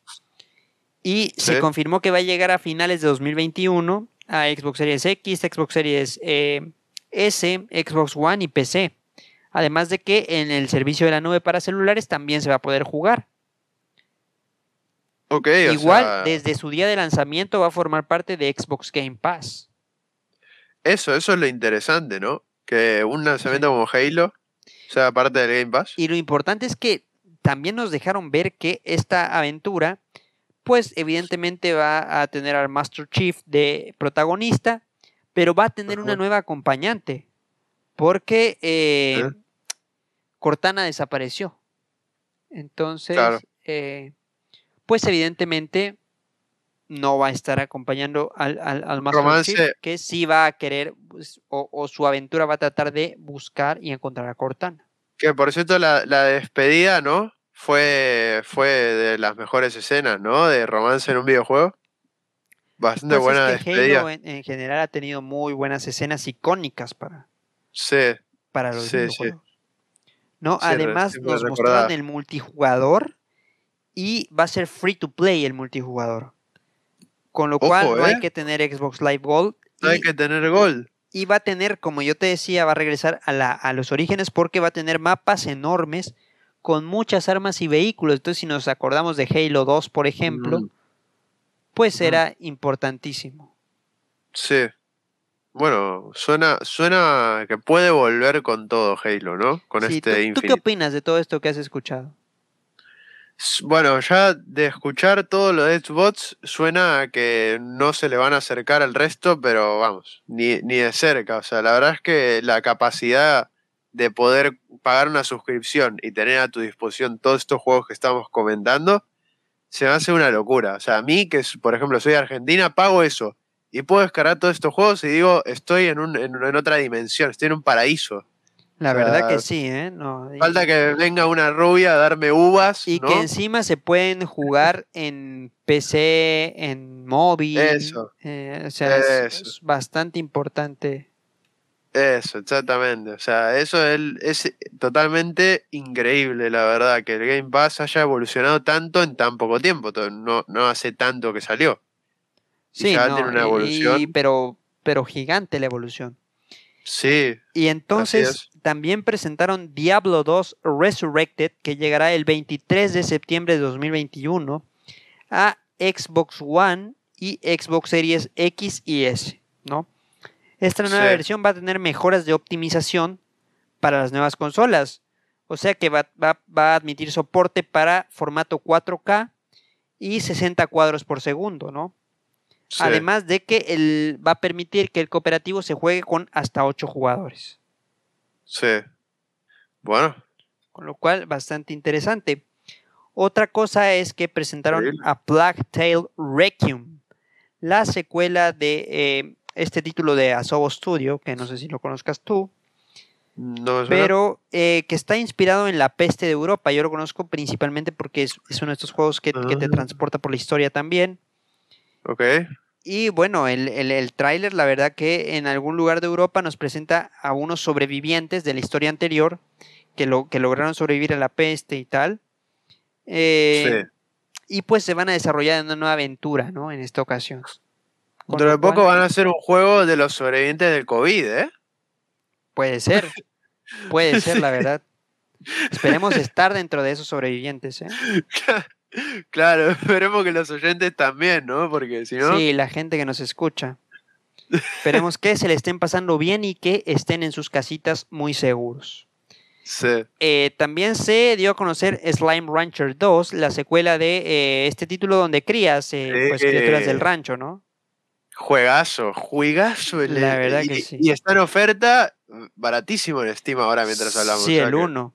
y se confirmó que va a llegar a finales de 2021 a Xbox Series X, Xbox Series eh, S, Xbox One y PC. Además de que en el servicio de la nube para celulares también se va a poder jugar. Igual, desde su día de lanzamiento va a formar parte de Xbox Game Pass.
Eso, eso es lo interesante, ¿no? Que un lanzamiento como Halo sea parte del Game Pass.
Y lo importante es que también nos dejaron ver que esta aventura, pues evidentemente va a tener al Master Chief de protagonista, pero va a tener una nueva acompañante, porque eh, Cortana desapareció. Entonces, eh, pues evidentemente no va a estar acompañando al, al, Master que sí va a querer, pues, o, su aventura va a tratar de buscar y encontrar a Cortana.
Que por cierto, la, despedida, ¿no? fue, fue de las mejores escenas, ¿no? De romance en un videojuego. Bastante pues buena
es Halo en, general ha tenido muy buenas escenas icónicas para,
sí,
para los videojuegos. ¿no? Además nos mostraron el multijugador y va a ser free to play el multijugador. Con lo cual no hay ¿eh? que tener Xbox Live Gold.
No hay que tener Gold.
Y va a tener, como yo te decía, va a regresar a, la, a los orígenes porque va a tener mapas enormes con muchas armas y vehículos. Entonces, si nos acordamos de Halo 2, por ejemplo, pues era importantísimo.
Sí. Bueno, suena, suena que puede volver con todo Halo, ¿no? Con este
¿tú, ¿Tú qué opinas de todo esto que has escuchado?
Bueno, ya de escuchar todo lo de Xbox suena a que no se le van a acercar al resto, pero vamos, ni, ni de cerca. O sea, la verdad es que la capacidad de poder pagar una suscripción y tener a tu disposición todos estos juegos que estamos comentando, se me hace una locura. O sea, a mí, que por ejemplo soy de Argentina, pago eso y puedo descargar todos estos juegos y digo, estoy en, un, en otra dimensión, estoy en un paraíso.
La verdad que sí, ¿eh?
falta que venga una rubia a darme uvas.
Y que encima se pueden jugar en PC, en móvil. Eso. Eh, o sea, Es, bastante importante.
Eso, exactamente. O sea, eso es, es, totalmente increíble, la verdad, que el Game Pass haya evolucionado tanto en tan poco tiempo. No, no hace tanto que salió.
Sí, una evolución. pero, pero gigante la evolución.
Sí.
Y entonces también presentaron Diablo 2 Resurrected, que llegará el 23 de septiembre de 2021 a Xbox One y Xbox Series X y S, ¿no? Esta nueva versión va a tener mejoras de optimización para las nuevas consolas. O sea que va, a admitir soporte para formato 4K y 60 cuadros por segundo, ¿no? Además de que va a permitir que el cooperativo se juegue con hasta 8 jugadores.
Sí. Bueno.
Con lo cual, bastante interesante. Otra cosa es que presentaron a Black Tail Requiem, la secuela de eh, este título de Asobo Studio, que no sé si lo conozcas tú.
No,
pero eh, que está inspirado en la peste de Europa. Yo lo conozco principalmente porque es, uno de estos juegos que, que, te ah. transporta por la historia también.
Ok.
Y bueno, el, el, tráiler, la verdad que en algún lugar de Europa nos presenta a unos sobrevivientes de la historia anterior que, lo, que lograron sobrevivir a la peste y tal. Eh, y pues se van a desarrollar en una nueva aventura, ¿no? En esta ocasión.
Dentro de poco van a hacer un juego de los sobrevivientes del COVID, ¿eh?
Puede ser. Puede (laughs) ser, la verdad. Esperemos estar dentro de esos sobrevivientes, ¿eh? (laughs)
Claro, (laughs) esperemos que los oyentes también, ¿no? Porque si no.
Sí, la gente que nos escucha. Esperemos que se le estén pasando bien y que estén en sus casitas muy seguros.
Sí.
Eh, también se dio a conocer Slime Rancher 2, la secuela de eh, este título donde crías eh, pues, criaturas del rancho, ¿no?
Juegazo, juegazo.
la verdad que sí.
Y está en oferta baratísimo en Steam ahora mientras hablamos.
Sí, el 1.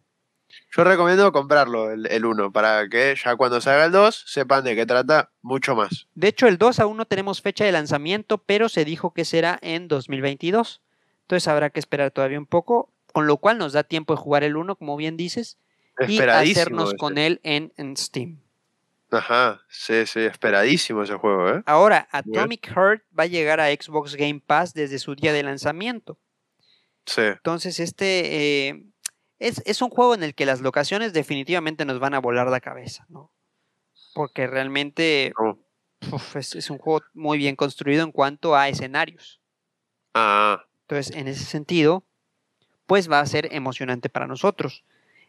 Yo recomiendo comprarlo, el 1, para que ya cuando salga el 2 sepan de qué trata mucho más.
De hecho, el 2 aún no tenemos fecha de lanzamiento, pero se dijo que será en 2022. Entonces habrá que esperar todavía un poco, con lo cual nos da tiempo de jugar el 1, como bien dices, y hacernos con él en, Steam.
Ajá, sí, sí, esperadísimo ese juego, ¿eh?
Ahora, Atomic Heart va a llegar a Xbox Game Pass desde su día de lanzamiento.
Sí.
Entonces, este... Eh, es, un juego en el que las locaciones definitivamente nos van a volar la cabeza, ¿no? Porque realmente es, un juego muy bien construido en cuanto a escenarios.
Ah.
Entonces, en ese sentido, pues va a ser emocionante para nosotros.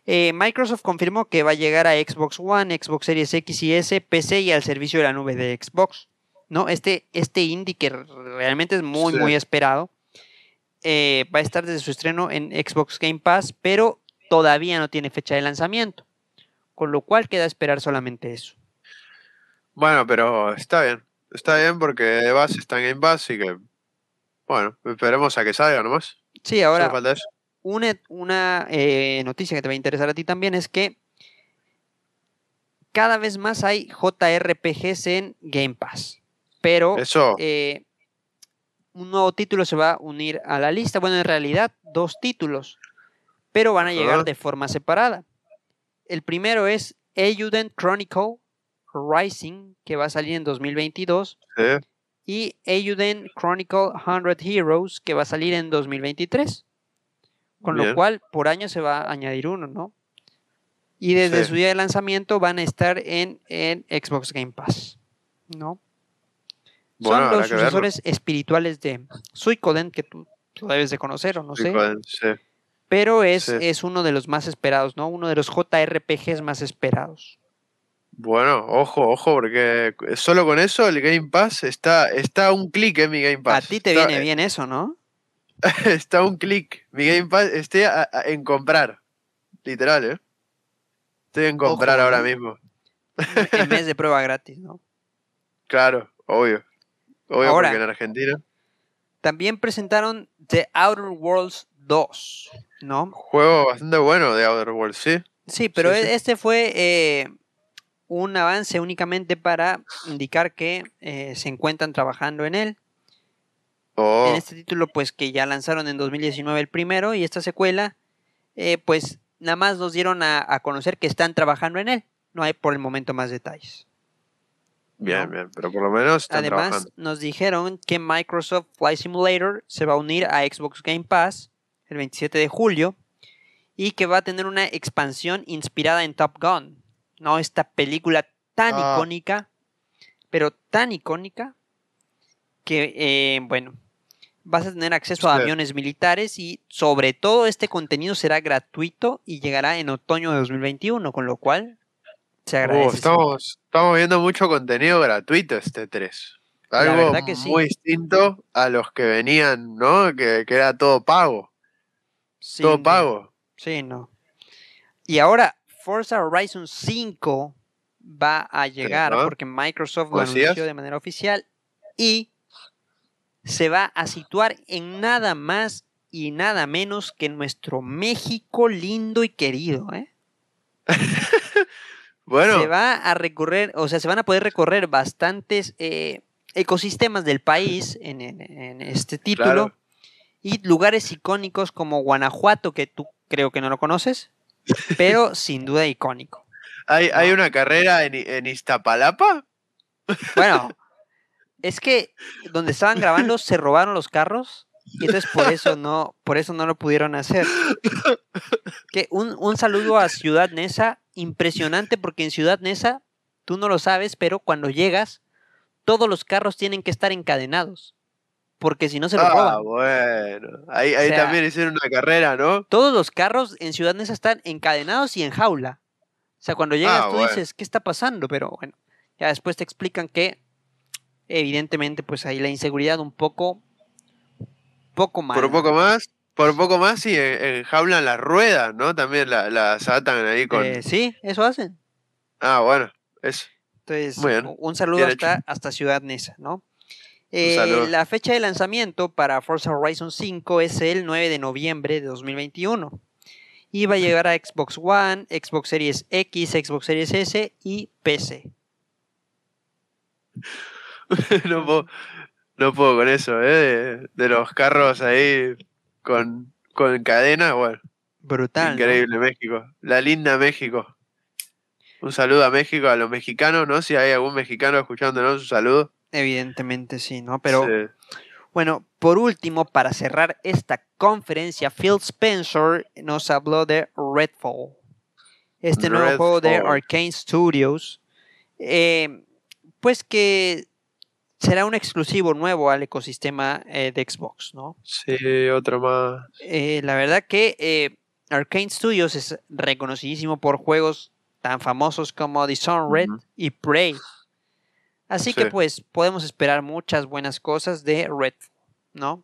Eh, Microsoft confirmó que va a llegar a Xbox One, Xbox Series X y S, PC y al servicio de la nube de Xbox. ¿no? Este, este indie que realmente es muy, muy esperado, eh, va a estar desde su estreno en Xbox Game Pass, pero todavía no tiene fecha de lanzamiento, con lo cual queda esperar solamente eso.
Bueno, pero está bien, está bien porque de base está en Game Pass y que, bueno, esperemos a que salga nomás.
Sí, ahora, una, una eh, noticia que te va a interesar a ti también es que cada vez más hay JRPGs en Game Pass, pero eh, un nuevo título se va a unir a la lista. Bueno, en realidad, dos títulos pero van a llegar de forma separada. El primero es Euden Chronicle Rising, que va a salir en 2022. Y Euden Chronicle 100 Heroes, que va a salir en 2023. Con lo cual, por año se va a añadir uno, ¿no? Y desde su día de lanzamiento van a estar en, en Xbox Game Pass, ¿no? Son los sucesores espirituales de Suicoden, que tú, debes de conocer o no sé. Pero es, es uno de los más esperados, ¿no? Uno de los JRPGs más esperados.
Bueno, ojo, ojo, porque solo con eso el Game Pass está, está un clic en mi Game Pass.
A ti te viene bien eso, ¿no? (laughs)
está un clic. Mi Game Pass esté en comprar. Literal, ¿eh? Estoy en comprar ahora mismo.
En mes de (laughs) prueba gratis, ¿no?
Claro, obvio. Obvio porque en Argentina.
También presentaron The Outer Worlds 2, ¿no?
Juego bastante bueno de Outer Worlds, sí.
Sí, pero este fue eh, un avance únicamente para indicar que eh, se encuentran trabajando en él. Oh. En este título, pues que ya lanzaron en 2019 el primero y esta secuela, eh, pues nada más nos dieron a, conocer que están trabajando en él. No hay por el momento más detalles.
Bien, bien, pero por lo menos están
Además, nos dijeron que Microsoft Flight Simulator se va a unir a Xbox Game Pass el 27 de julio y que va a tener una expansión inspirada en Top Gun. ¿no? Esta película tan ah. icónica, pero tan icónica, que, eh, bueno, vas a tener acceso a aviones militares y sobre todo este contenido será gratuito y llegará en otoño de 2021, con lo cual se agradece.
estamos, estamos viendo mucho contenido gratuito este 3. Algo muy distinto a los que venían, ¿no? Que, era todo pago. Todo pago.
Sí, no. Y ahora, Forza Horizon 5 va a llegar porque Microsoft lo anunció de manera oficial y se va a situar en nada más y nada menos que nuestro México lindo y querido. ¿eh? (laughs) bueno. Se va a recorrer, o sea, se van a poder recorrer bastantes eh, ecosistemas del país en, este título y lugares icónicos como Guanajuato, que tú creo que no lo conoces (laughs) pero sin duda icónico.
¿Hay, ¿hay una carrera en, en Iztapalapa?
Bueno, (laughs) es que donde estaban grabando se robaron los carros y entonces por eso no, por eso no lo pudieron hacer. Que un, un, saludo a Ciudad Neza, impresionante porque en Ciudad Neza, tú no lo sabes, pero cuando llegas, todos los carros tienen que estar encadenados porque si no se lo ah,
bueno. Ahí, también hicieron una carrera, ¿no?
Todos los carros en Ciudad Neza están encadenados y en jaula. O sea, cuando llegas ah, tú dices, ¿qué está pasando? Pero bueno, ya después te explican que evidentemente pues ahí la inseguridad un poco poco más.
Por un poco más, por un poco más y enjaulan las ruedas, ¿no? También las atan ahí con...
Eh, sí, eso hacen.
Ah, bueno, eso.
Entonces, un saludo hasta, hasta Ciudad Neza, ¿no? Eh, la fecha de lanzamiento para Forza Horizon 5 es el 9 de noviembre de 2021. Y va a llegar a Xbox One, Xbox Series X, Xbox Series S y PC. (laughs)
no, puedo, con eso, ¿eh? De, los carros ahí con, con cadena, bueno.
Brutal.
Increíble, México. La linda México. Un saludo a México, a los mexicanos, ¿no? Si hay algún mexicano escuchándonos, un saludo.
Evidentemente sí, ¿no? Pero bueno, por último, para cerrar esta conferencia, Phil Spencer nos habló de Redfall, este nuevo juego de Arcane Studios, eh, pues que será un exclusivo nuevo al ecosistema eh, de Xbox, ¿no?
Sí, otro más.
Eh, la verdad que Arcane Studios es reconocidísimo por juegos tan famosos como Dishonored y Prey. Así que pues podemos esperar muchas buenas cosas de Red, ¿no?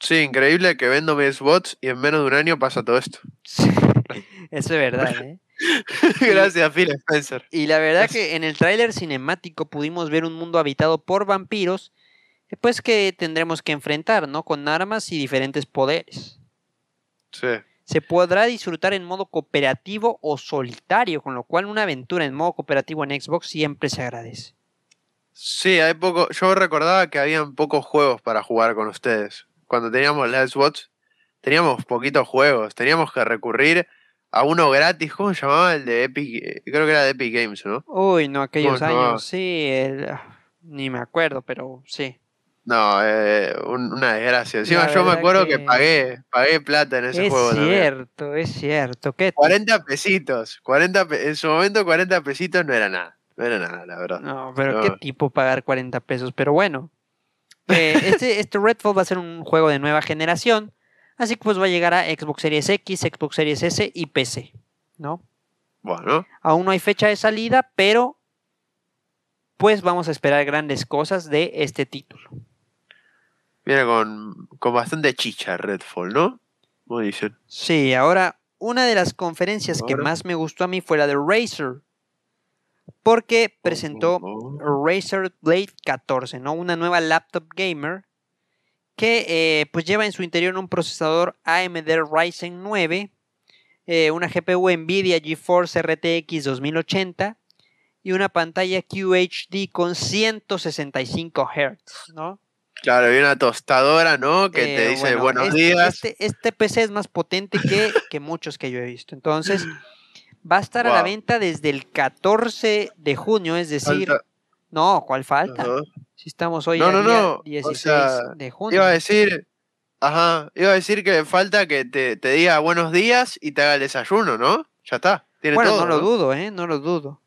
Sí, increíble que vendo mis bots y en menos de un año pasa todo esto. (laughs)
eso es verdad, ¿eh? (laughs)
Gracias, Phil Spencer.
Y la verdad que en el tráiler cinemático pudimos ver un mundo habitado por vampiros, pues que tendremos que enfrentar, ¿no? Con armas y diferentes poderes.
Sí
se podrá disfrutar en modo cooperativo o solitario, con lo cual una aventura en modo cooperativo en Xbox siempre se agradece.
Sí, hay poco. Yo recordaba que habían pocos juegos para jugar con ustedes. Cuando teníamos la Xbox, teníamos poquitos juegos. Teníamos que recurrir a uno gratis, ¿cómo se llamaba? El de Epic, creo que era de Epic Games, ¿no?
Uy, no, aquellos años, sí, ni me acuerdo, pero sí.
No, eh, una desgracia. Encima yo me acuerdo que... pagué, pagué plata en ese juego.
Es cierto, es cierto. ¿Qué
40 pesitos. 40 en su momento 40 pesitos no era nada. No era nada, la verdad.
No, pero qué tipo pagar 40 pesos. Pero bueno, eh, este, este Redfall va a ser un juego de nueva generación. Así que pues va a llegar a Xbox Series X, Xbox Series S y PC. ¿No?
Bueno.
Aún no hay fecha de salida, pero pues vamos a esperar grandes cosas de este título.
Viene con, con bastante chicha Redfall, ¿no? Como dicen.
Sí, ahora, una de las conferencias que más me gustó a mí fue la de Razer. Porque oh, presentó oh, oh. Razer Blade 14, ¿no? Una nueva laptop gamer que eh, pues lleva en su interior un procesador AMD Ryzen 9, eh, una GPU Nvidia GeForce RTX 2080 y una pantalla QHD con 165 Hz, ¿no?
Claro, y una tostadora, ¿no? Que te dice buenos
este,
días.
Este, este, PC es más potente que, que, muchos que yo he visto. Entonces, va a estar a la venta desde el 14 de junio, es decir... No, ¿cuál falta? Si estamos hoy
no,
día 16 de junio.
Iba a decir... Ajá, iba a decir que falta que te, te, diga buenos días y te haga el desayuno, ¿no? Ya está. Tiene
bueno,
no
lo dudo, ¿eh? No lo dudo.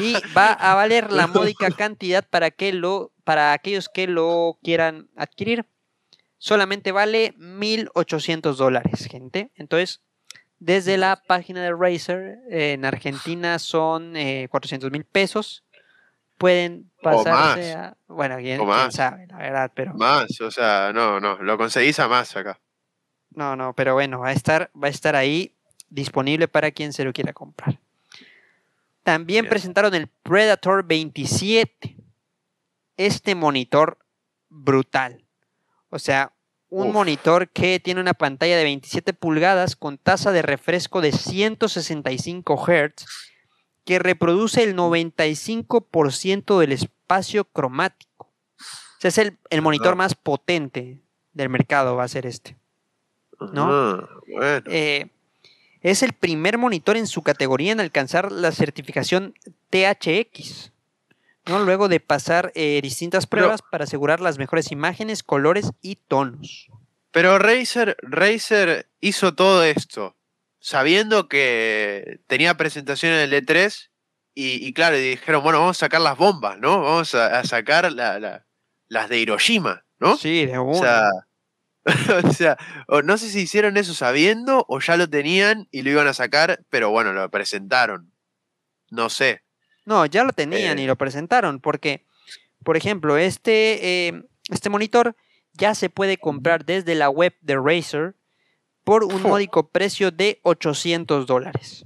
Y va a valer la (laughs) módica cantidad para que lo para aquellos que lo quieran adquirir, solamente vale 1.800 dólares, gente. Entonces, desde la página de Razer, en Argentina son 400 eh, mil pesos. Pueden pasarse a. Bueno, quién, sabe, la verdad, pero.
Más, o sea, no, no, lo conseguís a más acá.
No, no, pero bueno, va a estar, va a estar ahí disponible para quien se lo quiera comprar. También presentaron el Predator 27 este monitor brutal. O sea, un monitor que tiene una pantalla de 27 pulgadas con tasa de refresco de 165 Hz que reproduce el 95% del espacio cromático. O sea, es el, monitor más potente del mercado, va a ser este. ¿No? Eh, es el primer monitor en su categoría en alcanzar la certificación THX. Luego de pasar eh, distintas pruebas para asegurar las mejores imágenes, colores y tonos.
Pero Razer, Razer hizo todo esto sabiendo que tenía presentación en el E3 y, claro, dijeron, bueno, vamos a sacar las bombas, ¿no? Vamos a, sacar las de Hiroshima, ¿no?
Sí, de
O sea, (laughs) o sea, no sé si hicieron eso sabiendo o ya lo tenían y lo iban a sacar, pero bueno, lo presentaron. No sé.
No, ya lo tenían y eh. lo presentaron, porque, por ejemplo, este, eh, este monitor ya se puede comprar desde la web de Razer por un módico precio de 800 dólares.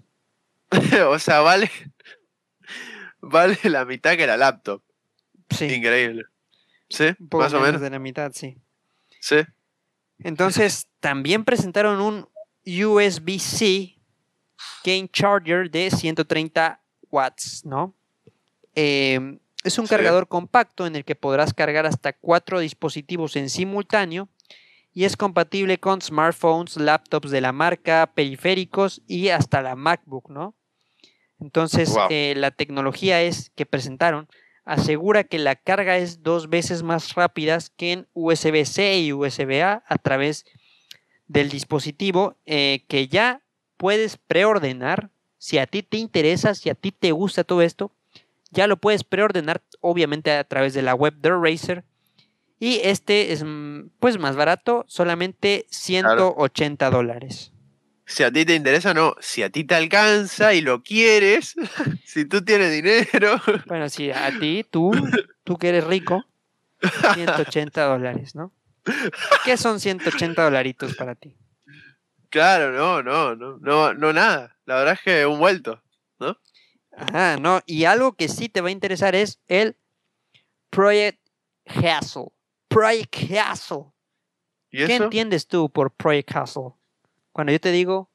(laughs)
o sea, vale, vale la mitad que la laptop. Sí. Increíble. ¿Sí? Más o menos.
de la mitad, sí.
Sí.
Entonces, también presentaron un USB-C Game Charger de 130 watts, ¿no? Em, es un cargador compacto en el que podrás cargar hasta cuatro dispositivos en simultáneo y es compatible con smartphones, laptops de la marca, periféricos y hasta la MacBook, ¿no? Entonces, eh, la tecnología es que presentaron asegura que la carga es dos veces más rápida que en USB-C y USB-A a través del dispositivo eh, que ya puedes preordenar si a ti te interesa, si a ti te gusta todo esto, ya lo puedes preordenar obviamente a través de la web de Razer. Y este es mm, pues más barato, solamente 180 dólares.
Si a ti te interesa, no. Si a ti te alcanza y lo quieres, (laughs) si tú tienes dinero.
Bueno, si a ti, tú, tú que eres rico, 180 dólares, ¿no? ¿Qué son 180 dolaritos para ti?
Claro, no, no, no, no, no nada. La verdad es que un vuelto, ¿no?
Ajá, no. Y algo que sí te va a interesar es el Project Hassle. Project Hassle. ¿Qué entiendes tú por Project Hassle? Cuando yo te digo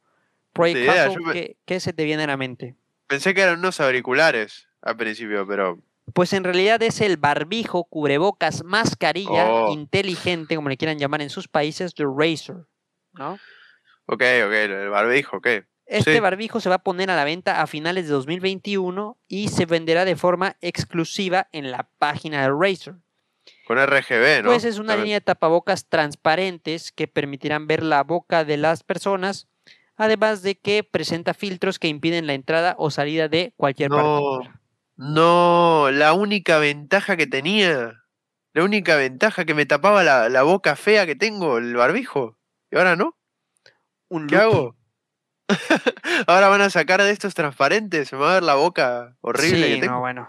Project Hassle, ¿qué, se te viene a la mente?
Pensé que eran unos auriculares al principio, pero.
Pues en realidad es el barbijo, cubrebocas, mascarilla oh. inteligente, como le quieran llamar en sus países, de Razer, ¿no?
Ok, ok, el barbijo, ok.
Este barbijo se va a poner a la venta a finales de 2021 y se venderá de forma exclusiva en la página de Razer.
Con RGB, ¿no?
Pues es una línea de tapabocas transparentes que permitirán ver la boca de las personas, además de que presenta filtros que impiden la entrada o salida de cualquier
no, No, la única ventaja que tenía, la única ventaja que me tapaba la, boca fea que tengo, el barbijo. ¿Y ahora no? ¿Qué hago? (laughs) ahora van a sacar de estos transparentes, se me va a ver la boca horrible.
Sí, no, bueno.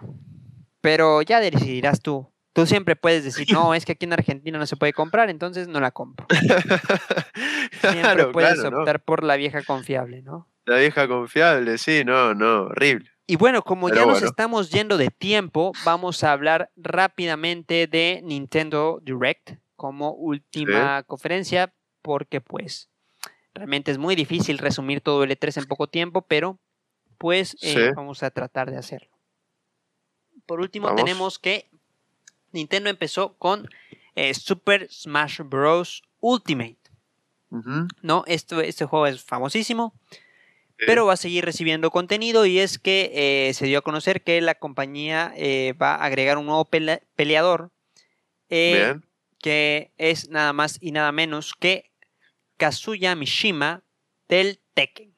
Pero ya decidirás tú. Tú siempre puedes decir, no, es que aquí en Argentina no se puede comprar, entonces no la compro. (laughs) siempre puedes optar por la vieja confiable, ¿no?
La vieja confiable, sí, no, no, horrible.
Y bueno, como ya nos estamos yendo de tiempo, vamos a hablar rápidamente de Nintendo Direct como última conferencia, porque pues realmente es muy difícil resumir todo el E3 en poco tiempo, pero pues eh, vamos a tratar de hacerlo. Por último, tenemos que Nintendo empezó con eh, Super Smash Bros. Ultimate. ¿No? Este, este juego es famosísimo. Pero va a seguir recibiendo contenido y es que eh, se dio a conocer que la compañía eh, va a agregar un nuevo peleador que es nada más y nada menos que Kazuya Mishima del Tekken.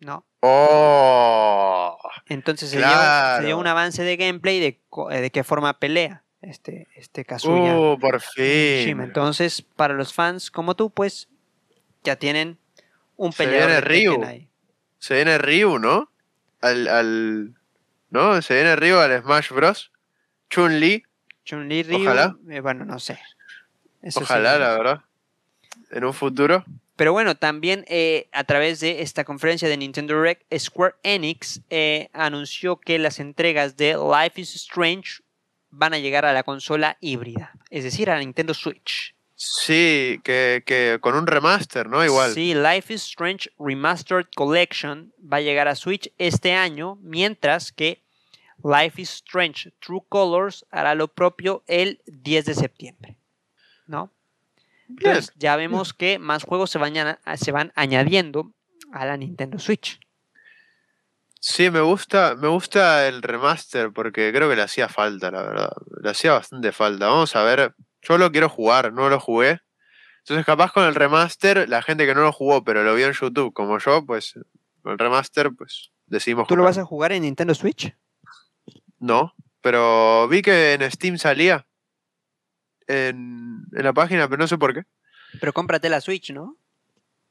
¿No?
Oh,
Entonces se, dio, un avance de gameplay de, de qué forma pelea este, este Kazuya.
Uh, por fin.
Entonces, para los fans como tú, pues ya tienen un peleador
se viene Ryu. Ahí. Se viene Ryu, ¿no? Al, al, ¿No? Se viene Ryu al Smash Bros. Chun-Li.
Chun-Li, Ryu. Ojalá. Eh, bueno, no sé.
Ojalá, la verdad. En un futuro.
Pero bueno, también eh, a través de esta conferencia de Nintendo Direct, Square Enix eh, anunció que las entregas de Life is Strange van a llegar a la consola híbrida, es decir, a la Nintendo Switch.
Sí, que, con un remaster, ¿no? Igual.
Sí, Life is Strange Remastered Collection va a llegar a Switch este año, mientras que Life is Strange True Colors hará lo propio el 10 de septiembre. ¿No? Entonces, ya vemos que más juegos se van, se van añadiendo a la Nintendo Switch.
Sí, me gusta, me gusta el remaster porque creo que le hacía falta, la verdad. Le hacía bastante falta. Vamos a ver. Yo lo quiero jugar, no lo jugué. Entonces, capaz con el remaster, la gente que no lo jugó, pero lo vio en YouTube, como yo, pues el remaster, pues decidimos.
¿Tú lo vas a jugar en Nintendo Switch?
No, pero vi que en Steam salía en, en la página, pero no sé por qué.
Pero cómprate la Switch, ¿no?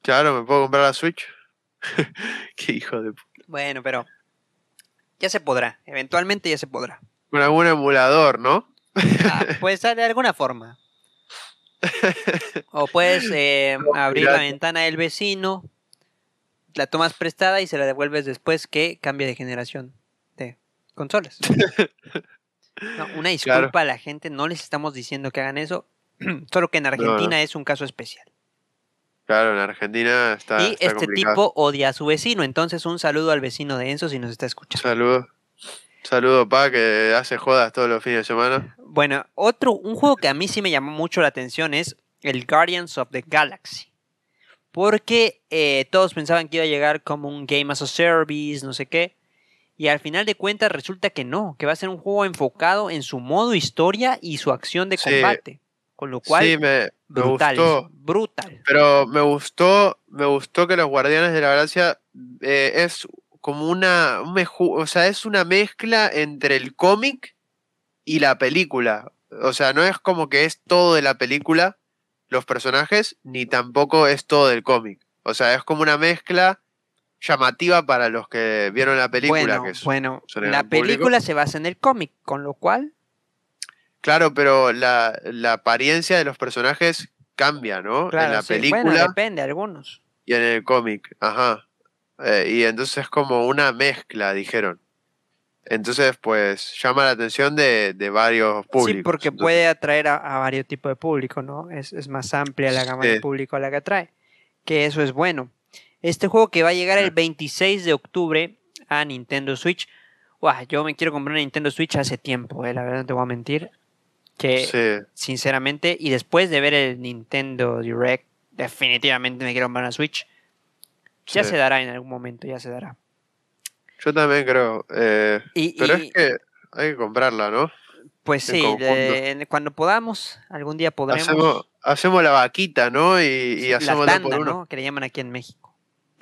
Claro, me puedo comprar la Switch. (laughs) qué hijo de puta.
Bueno, pero ya se podrá, eventualmente ya se podrá.
Con algún emulador, ¿no?
Ah, puede ser de alguna forma. O puedes eh, (laughs) abrir la ventana del vecino, la tomas prestada y se la devuelves después que cambie de generación de consolas. (laughs) una disculpa a la gente, no les estamos diciendo que hagan eso, (clears throat) solo que en Argentina es un caso especial.
Claro, en Argentina está.
Y este tipo odia a su vecino, entonces un saludo al vecino de Enzo si nos está escuchando.
Saludo. Saludo, pa, que hace jodas todos los fines de semana.
Bueno, otro, un juego que a mí sí me llamó mucho la atención es el Guardians of the Galaxy. Porque eh, todos pensaban que iba a llegar como un Game as a Service, no sé qué. Y al final de cuentas resulta que no, que va a ser un juego enfocado en su modo historia y su acción de combate. Con lo cual,
sí, me,
brutal,
gustó.
brutal.
Pero me gustó, me gustó que los Guardianes de la Galaxia eh, es como una, o sea, es una mezcla entre el cómic y la película. O sea, no es como que es todo de la película los personajes, ni tampoco es todo del cómic. O sea, es como una mezcla llamativa para los que vieron la película.
Bueno, bueno la película se basa en el cómic, con lo cual
Claro, pero la, apariencia de los personajes cambia, ¿no?
en
la película.
Bueno, depende, algunos.
Y en el cómic, ajá. Eh, y entonces es como una mezcla, dijeron. Entonces, pues llama la atención de, varios públicos.
Sí, porque puede atraer a, varios tipos de público, ¿no? Es, más amplia la gama de público a la que atrae. Que eso es bueno. Este juego que va a llegar el 26 de octubre a Nintendo Switch. Uah, yo me quiero comprar una Nintendo Switch hace tiempo, eh, la verdad no te voy a mentir. Que sinceramente, y después de ver el Nintendo Direct, definitivamente me quiero comprar una Switch. Ya se dará en algún momento, ya se dará.
Yo también creo. Eh, pero es que hay que comprarla, ¿no?
Pues sí, cuando podamos, algún día
podremos. Hacemos, la vaquita, ¿no? Y, hacemos
la tanda, ¿no? Que le llaman aquí en México.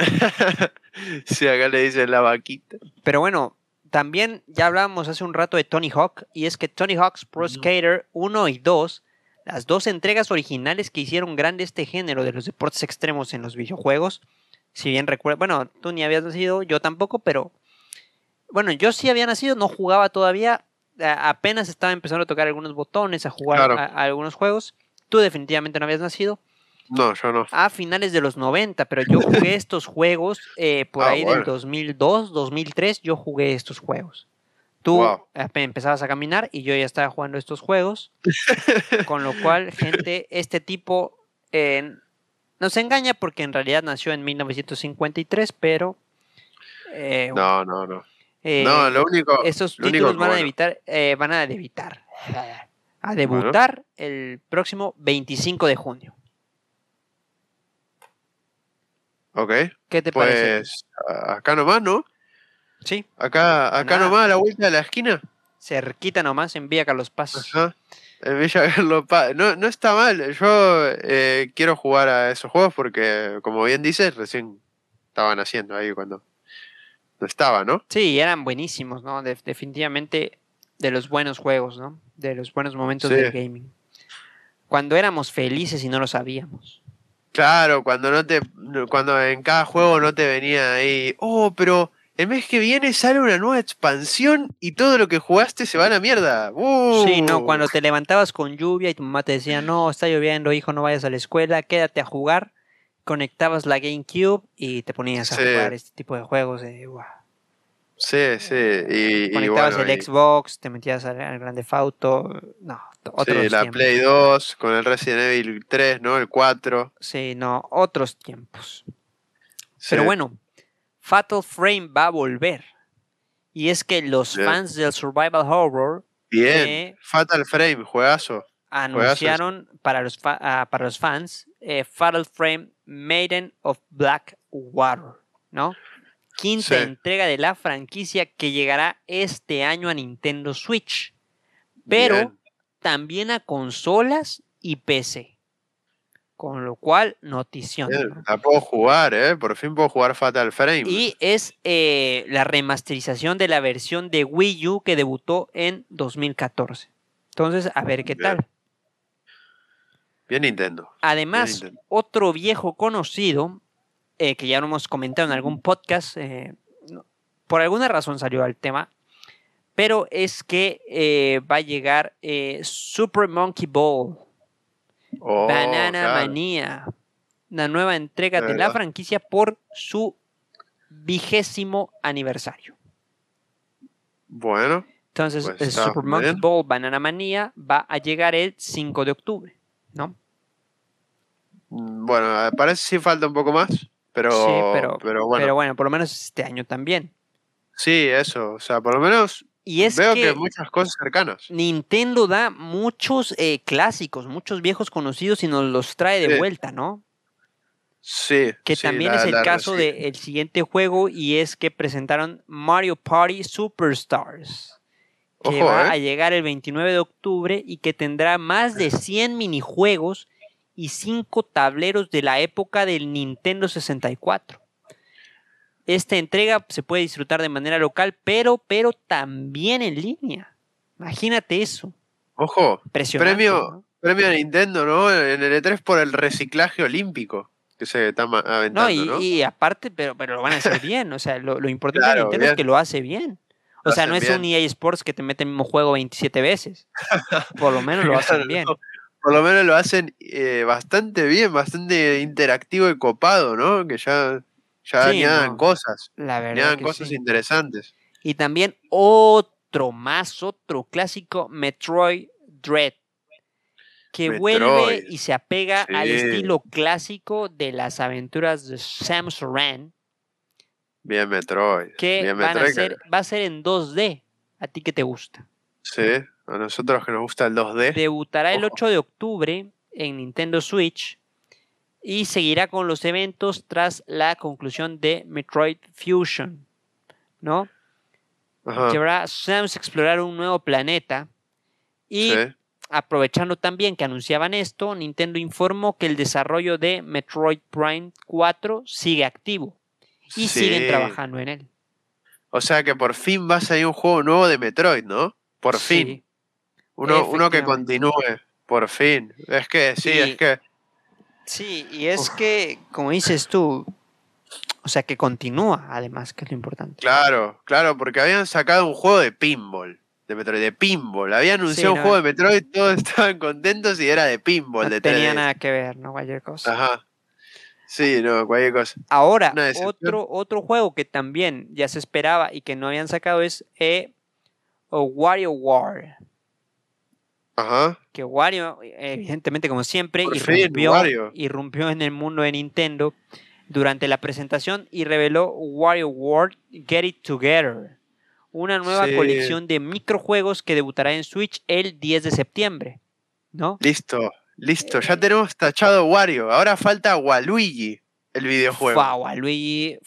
(laughs)
sí, acá le dicen la vaquita.
Pero bueno, también ya hablábamos hace un rato de Tony Hawk, y es que Tony Hawk's Pro Skater 1 y 2, las dos entregas originales que hicieron grande este género de los deportes extremos en los videojuegos, si bien recuerdo, bueno, tú ni habías nacido, yo tampoco, pero bueno, yo sí había nacido, no jugaba todavía, apenas estaba empezando a tocar algunos botones, a jugar a, algunos juegos. Tú definitivamente no habías nacido.
No, yo no.
A finales de los 90, pero yo jugué estos juegos eh, por ah, ahí del 2002, 2003, yo jugué estos juegos. Tú empezabas a caminar y yo ya estaba jugando estos juegos. (laughs) con lo cual, gente, este tipo eh, nos engaña porque en realidad nació en 1953, pero...
Eh, no, no, no. Eh, no, lo único.
Esos títulos van, a evitar, eh, van a debutar. (laughs) A debutar el próximo 25 de junio.
Ok.
¿Qué te parece?
Pues acá nomás, ¿no?
Sí.
Acá, acá nomás, a la vuelta de la esquina.
Cerquita nomás, en Villa Carlos Paz.
Ajá. En Villa (laughs) Carlos Paz. No, no está mal. Yo eh, quiero jugar a esos juegos porque, como bien dices, recién estaban haciendo ahí cuando estaba, ¿no?
Sí, eran buenísimos, ¿no? definitivamente de los buenos juegos, ¿no? De los buenos momentos del gaming. Cuando éramos felices y no lo sabíamos.
Claro, cuando no te, cuando en cada juego no te venía ahí, oh, pero el mes que viene sale una nueva expansión y todo lo que jugaste se va a la mierda.
Sí, no, cuando te levantabas con lluvia y tu mamá te decía, no, está lloviendo, hijo, no vayas a la escuela, quédate a jugar conectabas la GameCube y te ponías a jugar este tipo de juegos de
Sí, sí. Y,
Conectabas el Xbox, te metías al, Grande Fauto. No, otros
Sí, la Play 2 con el Resident Evil 3, ¿no? El 4.
Sí, no, otros tiempos. Pero bueno, Fatal Frame va a volver. Y es que los fans del Survival Horror.
Bien, eh, Fatal Frame, juegazo.
Anunciaron Para, los ah, para los fans eh, Fatal Frame Maiden of Black Water, ¿no? Quinta entrega de la franquicia que llegará este año a Nintendo Switch, pero también a consolas y PC. Con lo cual, notición.
La puedo jugar, ¿eh? Por fin puedo jugar Fatal Frame.
Y es eh, la remasterización de la versión de Wii U que debutó en 2014. Entonces, a ver qué tal.
Bien Nintendo.
Además, otro viejo conocido, eh, que ya lo hemos comentado en algún podcast, eh, por alguna razón salió al tema, pero es que eh, va a llegar Super Monkey Ball. Oh, Banana Mania. Una nueva entrega de la franquicia por su vigésimo aniversario.
Bueno.
Entonces, pues Super Monkey Ball Banana Mania va a llegar el 5 de octubre, ¿no?
Bueno, parece que sí falta un poco más, pero,
pero, pero, bueno. pero bueno, por lo menos este año también.
Sí, eso, o sea, por lo menos y es veo que, muchas cosas cercanas.
Nintendo da muchos eh, clásicos, muchos viejos conocidos y nos los trae de vuelta, ¿no?
Sí.
Que también es el caso del siguiente juego y es que presentaron Mario Party Superstars. Que va eh. a llegar el 29 de octubre y que tendrá más de (laughs) 100 minijuegos y cinco tableros de la época del Nintendo 64. Esta entrega se puede disfrutar de manera local, pero, pero también en línea. Imagínate eso.
Ojo, premio, premio a Nintendo, ¿no? En el E3 por el reciclaje olímpico que se está aventando.
No, y, aparte, pero, pero lo van a hacer (laughs) bien. O sea, lo, importante de Nintendo es que lo hace bien. O sea, no es un EA Sports que te mete el mismo juego 27 veces. (laughs) Por lo menos lo hacen bien
por lo menos lo hacen eh, bastante bien, bastante interactivo y copado, ¿no? Que ya, ya añadan cosas. La verdad. Añadan cosas interesantes.
Y también otro más, otro clásico, Metroid Dread. Que vuelve y se apega al estilo clásico de las aventuras de Sam Soran.
Bien Metroid.
Que van a ser, va a ser en 2D. ¿A ti qué te gusta?
Sí, a nosotros que nos gusta el 2D.
Debutará el 8 de octubre en Nintendo Switch. Y seguirá con los eventos tras la conclusión de Metroid Fusion, ¿no? Llevará a Samus a explorar un nuevo planeta y aprovechando también que anunciaban esto, Nintendo informó que el desarrollo de Metroid Prime 4 sigue activo y siguen trabajando en él.
O sea que por fin va a salir un juego nuevo de Metroid, ¿no? Por fin. Uno, uno que continúe, por fin. Es que, sí, es que.
Sí, y es que, como dices tú, o sea, que continúa, además, que es lo importante.
Claro, claro, porque habían sacado un juego de pinball. De Metroid, de pinball. Habían anunciado un juego de Metroid, todos (laughs) estaban contentos y era de pinball. No
tenía nada que ver, ¿no? Cualquier cosa.
Ajá. Sí, no, cualquier cosa.
Ahora, otro, otro juego que también ya se esperaba y que no habían sacado es eh, WarioWare.
Ajá.
Que Wario, evidentemente, como siempre, irrumpió, irrumpió, en el mundo de Nintendo durante la presentación y reveló WarioWare Get It Together, una nueva colección de microjuegos que debutará en Switch el 10 de septiembre. ¿No?
Listo. Listo, ya tenemos tachado Wario. Ahora falta Waluigi, el videojuego.
Fa, Waluigi.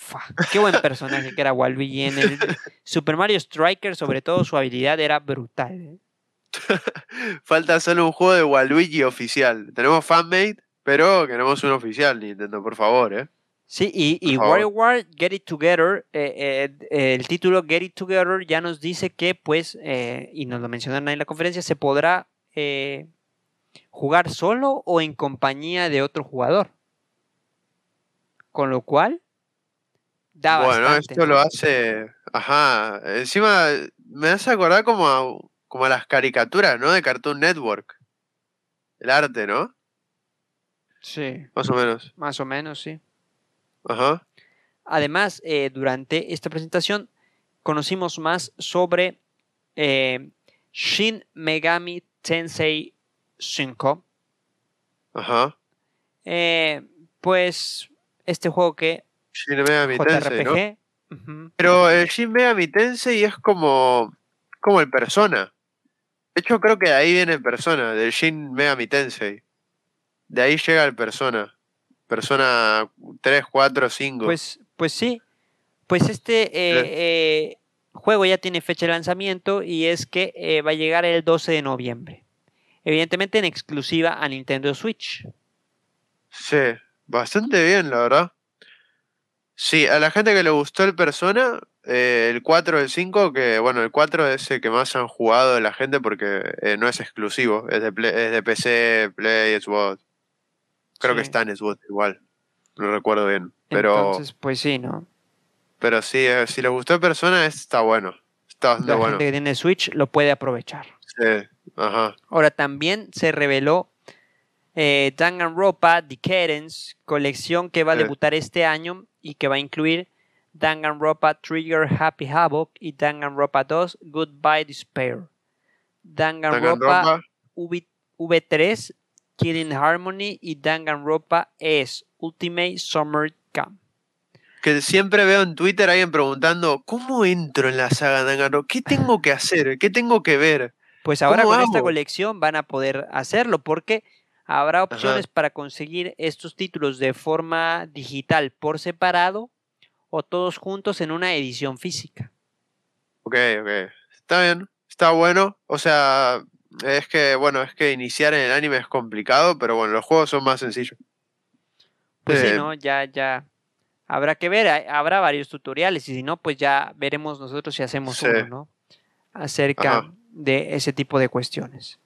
Qué buen personaje que era Waluigi en el (laughs) Super Mario Striker, sobre todo su habilidad era brutal. ¿Eh? (laughs)
falta solo un juego de Waluigi oficial. Tenemos fanmade, pero queremos un oficial, Nintendo, por favor, ¿eh?
Sí, y, y WarioWare Get It Together, eh, el título Get It Together ya nos dice que, pues, y nos lo mencionaron ahí en la conferencia, se podrá jugar solo o en compañía de otro jugador. Con lo cual,
da Bueno, esto lo hace. Ajá. Encima, me hace acordar como a, como las caricaturas, ¿no? De Cartoon Network. El arte, ¿no?
Sí.
Más o menos.
Más o menos, sí.
Ajá.
Además, eh, durante esta presentación conocimos más sobre eh, Shin Megami Tensei 5.
Ajá.
Eh, pues este juego que...
Shin Megami Tensei, Pero el Shin Megami Tensei es como, como el Persona. De hecho, creo que de ahí viene el Persona, del Shin Megami Tensei. De ahí llega el Persona. Persona 3, 4, 5.
Pues, pues sí. Pues este eh, eh, juego ya tiene fecha de lanzamiento y es que va a llegar el 12 de noviembre evidentemente en exclusiva a Nintendo Switch.
Sí, bastante bien, la verdad. Sí, a la gente que le gustó el Persona, eh, el 4 el 5, que bueno, el 4 es el que más han jugado de la gente porque eh, no es exclusivo, es de, es de PC, Play, Xbox. Creo que está en Xbox igual, no recuerdo bien. Pero,
Entonces, pues sí, ¿no?
Pero sí, eh, si le gustó Persona, está bueno. Está bastante
la
bueno.
gente que tiene Switch lo puede aprovechar.
Sí, ajá.
Ahora también se reveló eh, Danganronpa Decadence, colección que va a debutar este año y que va a incluir Danganronpa Trigger Happy Havoc y Danganronpa 2 Goodbye Despair. Danganronpa v 3 Killing Harmony y Danganronpa S Ultimate Summer Camp
que siempre veo en Twitter alguien preguntando, ¿cómo entro en la saga Danganronpa? ¿Qué tengo que hacer? ¿Qué tengo que ver?
Pues ahora con esta colección van a poder hacerlo porque habrá opciones para conseguir estos títulos de forma digital por separado o todos juntos en una edición física.
Ok, ok. Está bien, está bueno. O sea, es que, bueno, es que iniciar en el anime es complicado, pero bueno, los juegos son más sencillos.
Pues sí, eh, ¿no? Ya, ya. Habrá que ver, habrá varios tutoriales y si no, pues ya veremos nosotros si hacemos uno, ¿no? Acerca de ese tipo de cuestiones.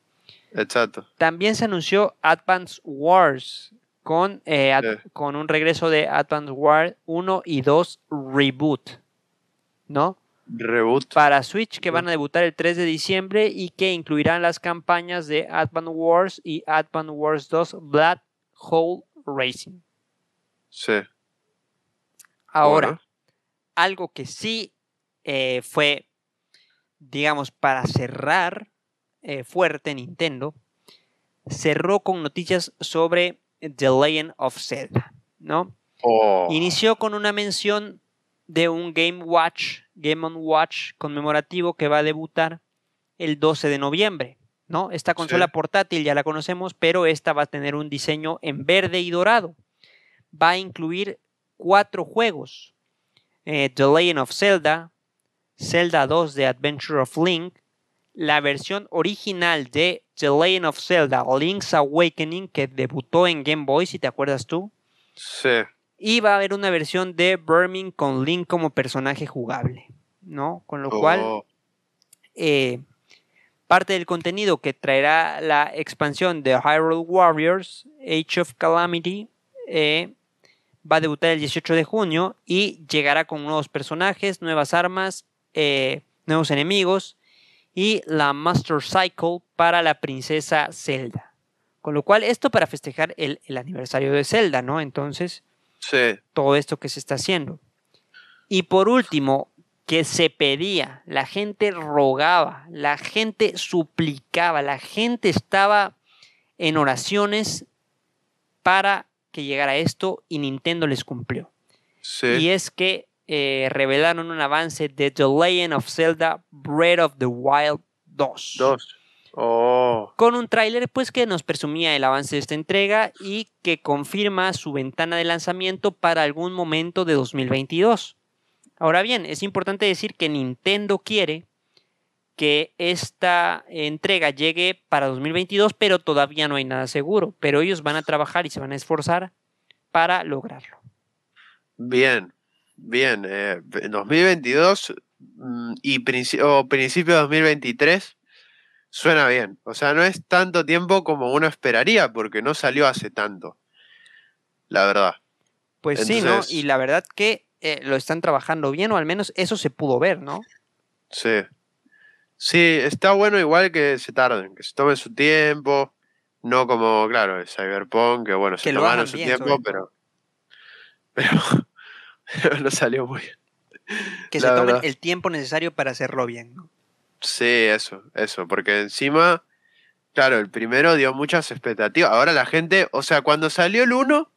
Exacto.
También se anunció Advance Wars con, eh, con un regreso de Advance Wars 1 y 2 Reboot, ¿no?
Reboot.
Para Switch que van a debutar el 3 de diciembre y que incluirán las campañas de Advance Wars y Advance Wars 2 Black Hole Racing.
Sí.
Ahora, algo que sí eh, fue digamos, para cerrar eh, fuerte Nintendo, cerró con noticias sobre The Legend of Zelda, ¿no?
Oh.
Inició con una mención de un Game Watch, Game on Watch conmemorativo que va a debutar el 12 de noviembre, ¿no? Esta consola portátil ya la conocemos, pero esta va a tener un diseño en verde y dorado. va a incluir cuatro juegos. Eh, The Legend of Zelda, Zelda 2 de Adventure of Link, la versión original de The Legend of Zelda, Link's Awakening, que debutó en Game Boy, si te acuerdas tú.
Sí.
Y va a haber una versión de Burning con Link como personaje jugable, ¿no? Con lo cual,
Oh,
eh, parte del contenido que traerá la expansión de Hyrule Warriors, Age of Calamity, eh, va a debutar el 18 de junio y llegará con nuevos personajes, nuevas armas, eh, nuevos enemigos y la Master Cycle para la princesa Zelda. Con lo cual, esto para festejar el, el aniversario de Zelda, ¿no? Entonces,
sí.
todo esto que se está haciendo. Y por último, que se pedía, la gente rogaba, la gente suplicaba, la gente estaba en oraciones para que llegara esto y Nintendo les cumplió.
Sí.
Y es que eh, revelaron un avance de The Legend of Zelda Breath of the Wild 2
Dos. Oh.
con un tráiler pues que nos presumía el avance de esta entrega y que confirma su ventana de lanzamiento para algún momento de 2022. Ahora bien, es importante decir que Nintendo quiere que esta entrega llegue para 2022, pero todavía no hay nada seguro, pero ellos van a trabajar y se van a esforzar para lograrlo.
Bien. Bien. Eh, en 2022 mm, y princi- o principio de 2023 suena bien. O sea, no es tanto tiempo como uno esperaría porque no salió hace tanto. La verdad.
Pues sí, ¿no? Y la verdad que eh, lo están trabajando bien, o al menos eso se pudo ver, ¿no?
Sí. Sí, está bueno igual que se tarden, que se tomen su tiempo. No como, claro, el Cyberpunk, que bueno,
Que
se tomaron su
bien,
tiempo, pero, (laughs) pero (laughs) no salió muy bien.
Que
La
se tomen
verdad.
el tiempo necesario para hacerlo bien, ¿no?
Sí, eso, eso, porque encima, claro, el primero dio muchas expectativas. Ahora la gente, o sea, cuando salió el 1,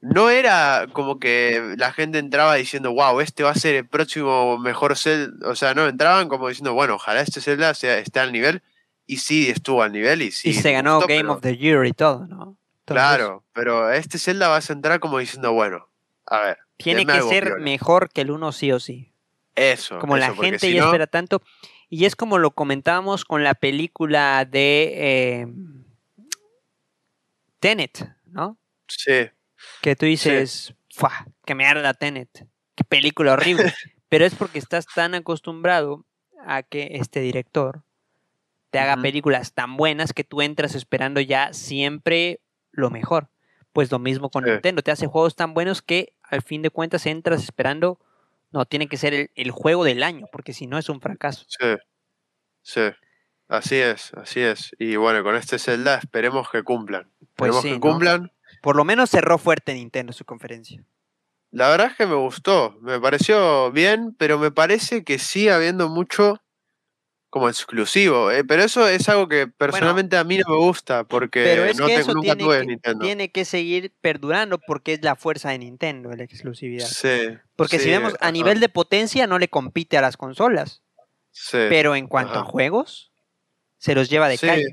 no era como que la gente entraba diciendo, wow, este va a ser el próximo mejor Zelda. O sea, no, entraban como diciendo, bueno, ojalá este Zelda sea, esté al nivel. Y sí, estuvo al nivel y sí.
y se ganó
gustó,
Game
pero-
of the Year y todo, ¿no?
Claro, pero este Zelda vas a entrar como diciendo, bueno, a ver.
Tiene que ser mejor que el uno sí o sí.
Eso.
Como la
eso,
gente
si
ya
no-
espera tanto. Y es como lo comentábamos con la película de eh, Tenet, ¿no?
Sí,
Que tú dices, ¡fua! ¡Qué mierda Tenet! ¡Qué película horrible! (laughs) Pero es porque estás tan acostumbrado a que este director te haga películas tan buenas que tú entras esperando ya siempre lo mejor. Pues lo mismo con
Sí.
Nintendo, te hace juegos tan buenos que al fin de cuentas entras esperando, no, tiene que ser el, el juego del año, porque si no es un fracaso.
Sí, sí, así es, así es. Y bueno, con este Zelda esperemos que cumplan.
Pues
Esperemos
sí,
que
¿no?
cumplan.
Por lo menos cerró fuerte Nintendo su conferencia.
La verdad es que me gustó, me pareció bien, pero me parece que sigue habiendo mucho como exclusivo. eh, Pero eso es algo que personalmente a mí no me gusta porque
Pero es
no
que eso
nunca
tiene
tuve
que,
Nintendo.
tiene que seguir perdurando porque es la fuerza de Nintendo, la exclusividad.
Sí,
Porque si vemos a nivel de potencia no le compite a las consolas,
sí,
pero en cuanto a juegos se los lleva de
Sí,
calle.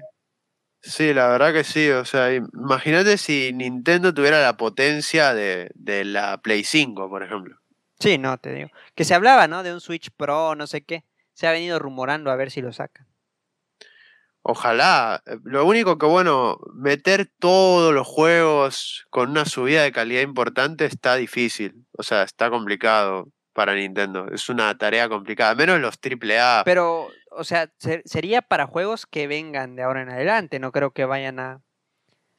Sí, la verdad que sí. O sea, imagínate si Nintendo tuviera la potencia de, de la Play 5, por ejemplo.
Sí, no, te digo. Que se hablaba, ¿no? De un Switch Pro, no sé qué. Se ha venido rumorando a ver si lo sacan.
Ojalá. Lo único que, bueno, meter todos los juegos con una subida de calidad importante está difícil. O sea, está complicado para Nintendo. Es una tarea complicada. Menos los AAA.
Pero, o sea, ser- sería para juegos que vengan de ahora en adelante. No creo que vayan a.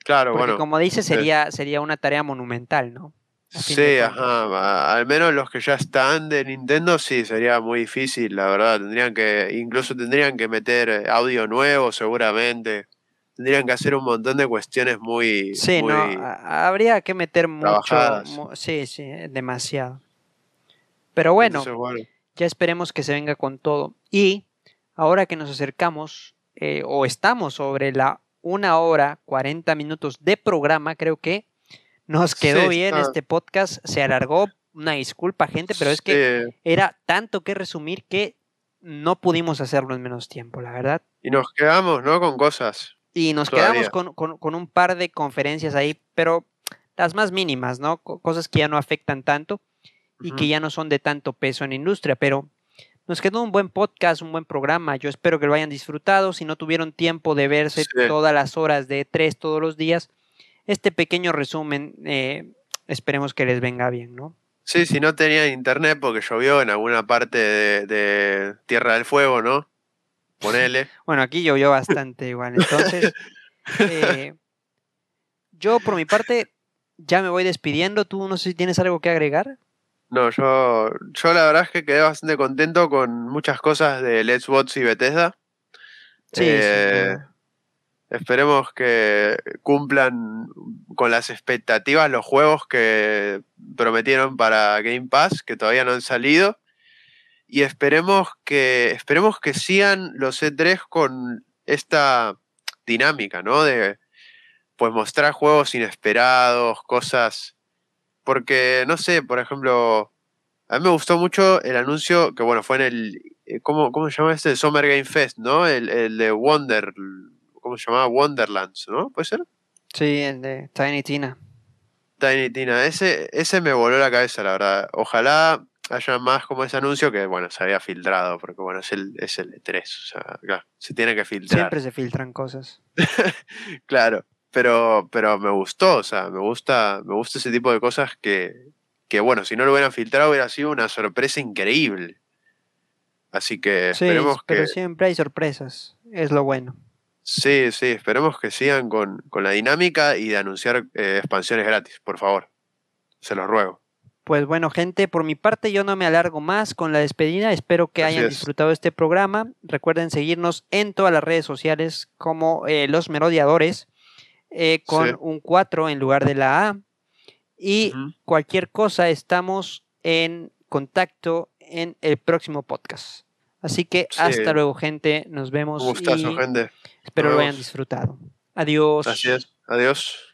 claro,
Porque
bueno.
como dices, sería, sería una tarea monumental, ¿no?
Sí, ajá. Al menos los que ya están de Nintendo, sí, sería muy difícil, la verdad. Tendrían que, incluso tendrían que meter eh, audio nuevo, seguramente. Tendrían que hacer un montón de cuestiones muy.
Sí,
muy-
no, habría que meter mucho. mu- sí, sí, eh, demasiado. Pero bueno,
Entonces, bueno.
ya esperemos que se venga con todo. Y ahora que nos acercamos, eh, o estamos sobre la una hora 40 minutos de programa, creo que nos quedó
Sí,
bien
está-
este podcast. Se alargó, una disculpa, gente, pero es que
Sí,
era tanto que resumir que no pudimos hacerlo en menos tiempo, la verdad.
Y nos quedamos, ¿no? Con cosas.
Y nos
Todavía.
quedamos con, con- con un par de conferencias ahí, pero las más mínimas, ¿no? Cosas que ya no afectan tanto y que ya no son de tanto peso en la industria, pero nos quedó un buen podcast, un buen programa. Yo espero que lo hayan disfrutado. Si no tuvieron tiempo de verse todas las horas de tres todos los días, este pequeño resumen, eh, esperemos que les venga bien, ¿no?
Sí, si no tenían internet porque llovió en alguna parte de, Tierra del Fuego, ¿no? Ponele. (laughs)
bueno, aquí llovió bastante igual. Entonces, (laughs) eh, yo por mi parte ya me voy despidiendo. ¿Tú no sé si tienes algo que agregar?
No, yo, yo la verdad es que quedé bastante contento con muchas cosas de Let's Bots y Bethesda. Sí, eh, Esperemos que cumplan con las expectativas los juegos que prometieron para Game Pass, que todavía no han salido. Y esperemos que, esperemos que sigan los E3 con esta dinámica, ¿no? De pues mostrar juegos inesperados, cosas. Porque, no sé, por ejemplo, a mí me gustó mucho el anuncio que, bueno, fue en el. Eh, ¿Cómo, cómo se llama este? Summer Game Fest, ¿no? El, el de Wonder. ¿Cómo se llamaba? Wonderlands, ¿no? ¿Puede ser?
Sí, el de Tiny Tina.
Tiny Tina. Ese, ese me voló la cabeza, la verdad. Ojalá haya más como ese anuncio que, bueno, se había filtrado, porque, bueno, es el, es el E3. O sea, se tiene que filtrar.
Siempre se filtran cosas. (laughs)
claro, pero, pero me gustó, o sea, me gusta, me gusta ese tipo de cosas que, que, bueno, si no lo hubieran filtrado hubiera sido una sorpresa increíble. Así que
sí, esperemos pero siempre hay sorpresas, es lo bueno.
Sí, sí, esperemos que sigan con, la dinámica y de anunciar eh, expansiones gratis, por favor. Se los ruego.
Pues bueno, gente, por mi parte yo no me alargo más con la despedida. Espero que hayan disfrutado este programa. Recuerden seguirnos en todas las redes sociales como eh, Los Merodeadores, eh, con un 4 en lugar de la A. Y cualquier cosa, estamos en contacto en el próximo podcast. Así que hasta luego, gente. Nos vemos.
Un gustazo, gente.
Espero lo hayan disfrutado. Adiós.
Gracias. Adiós.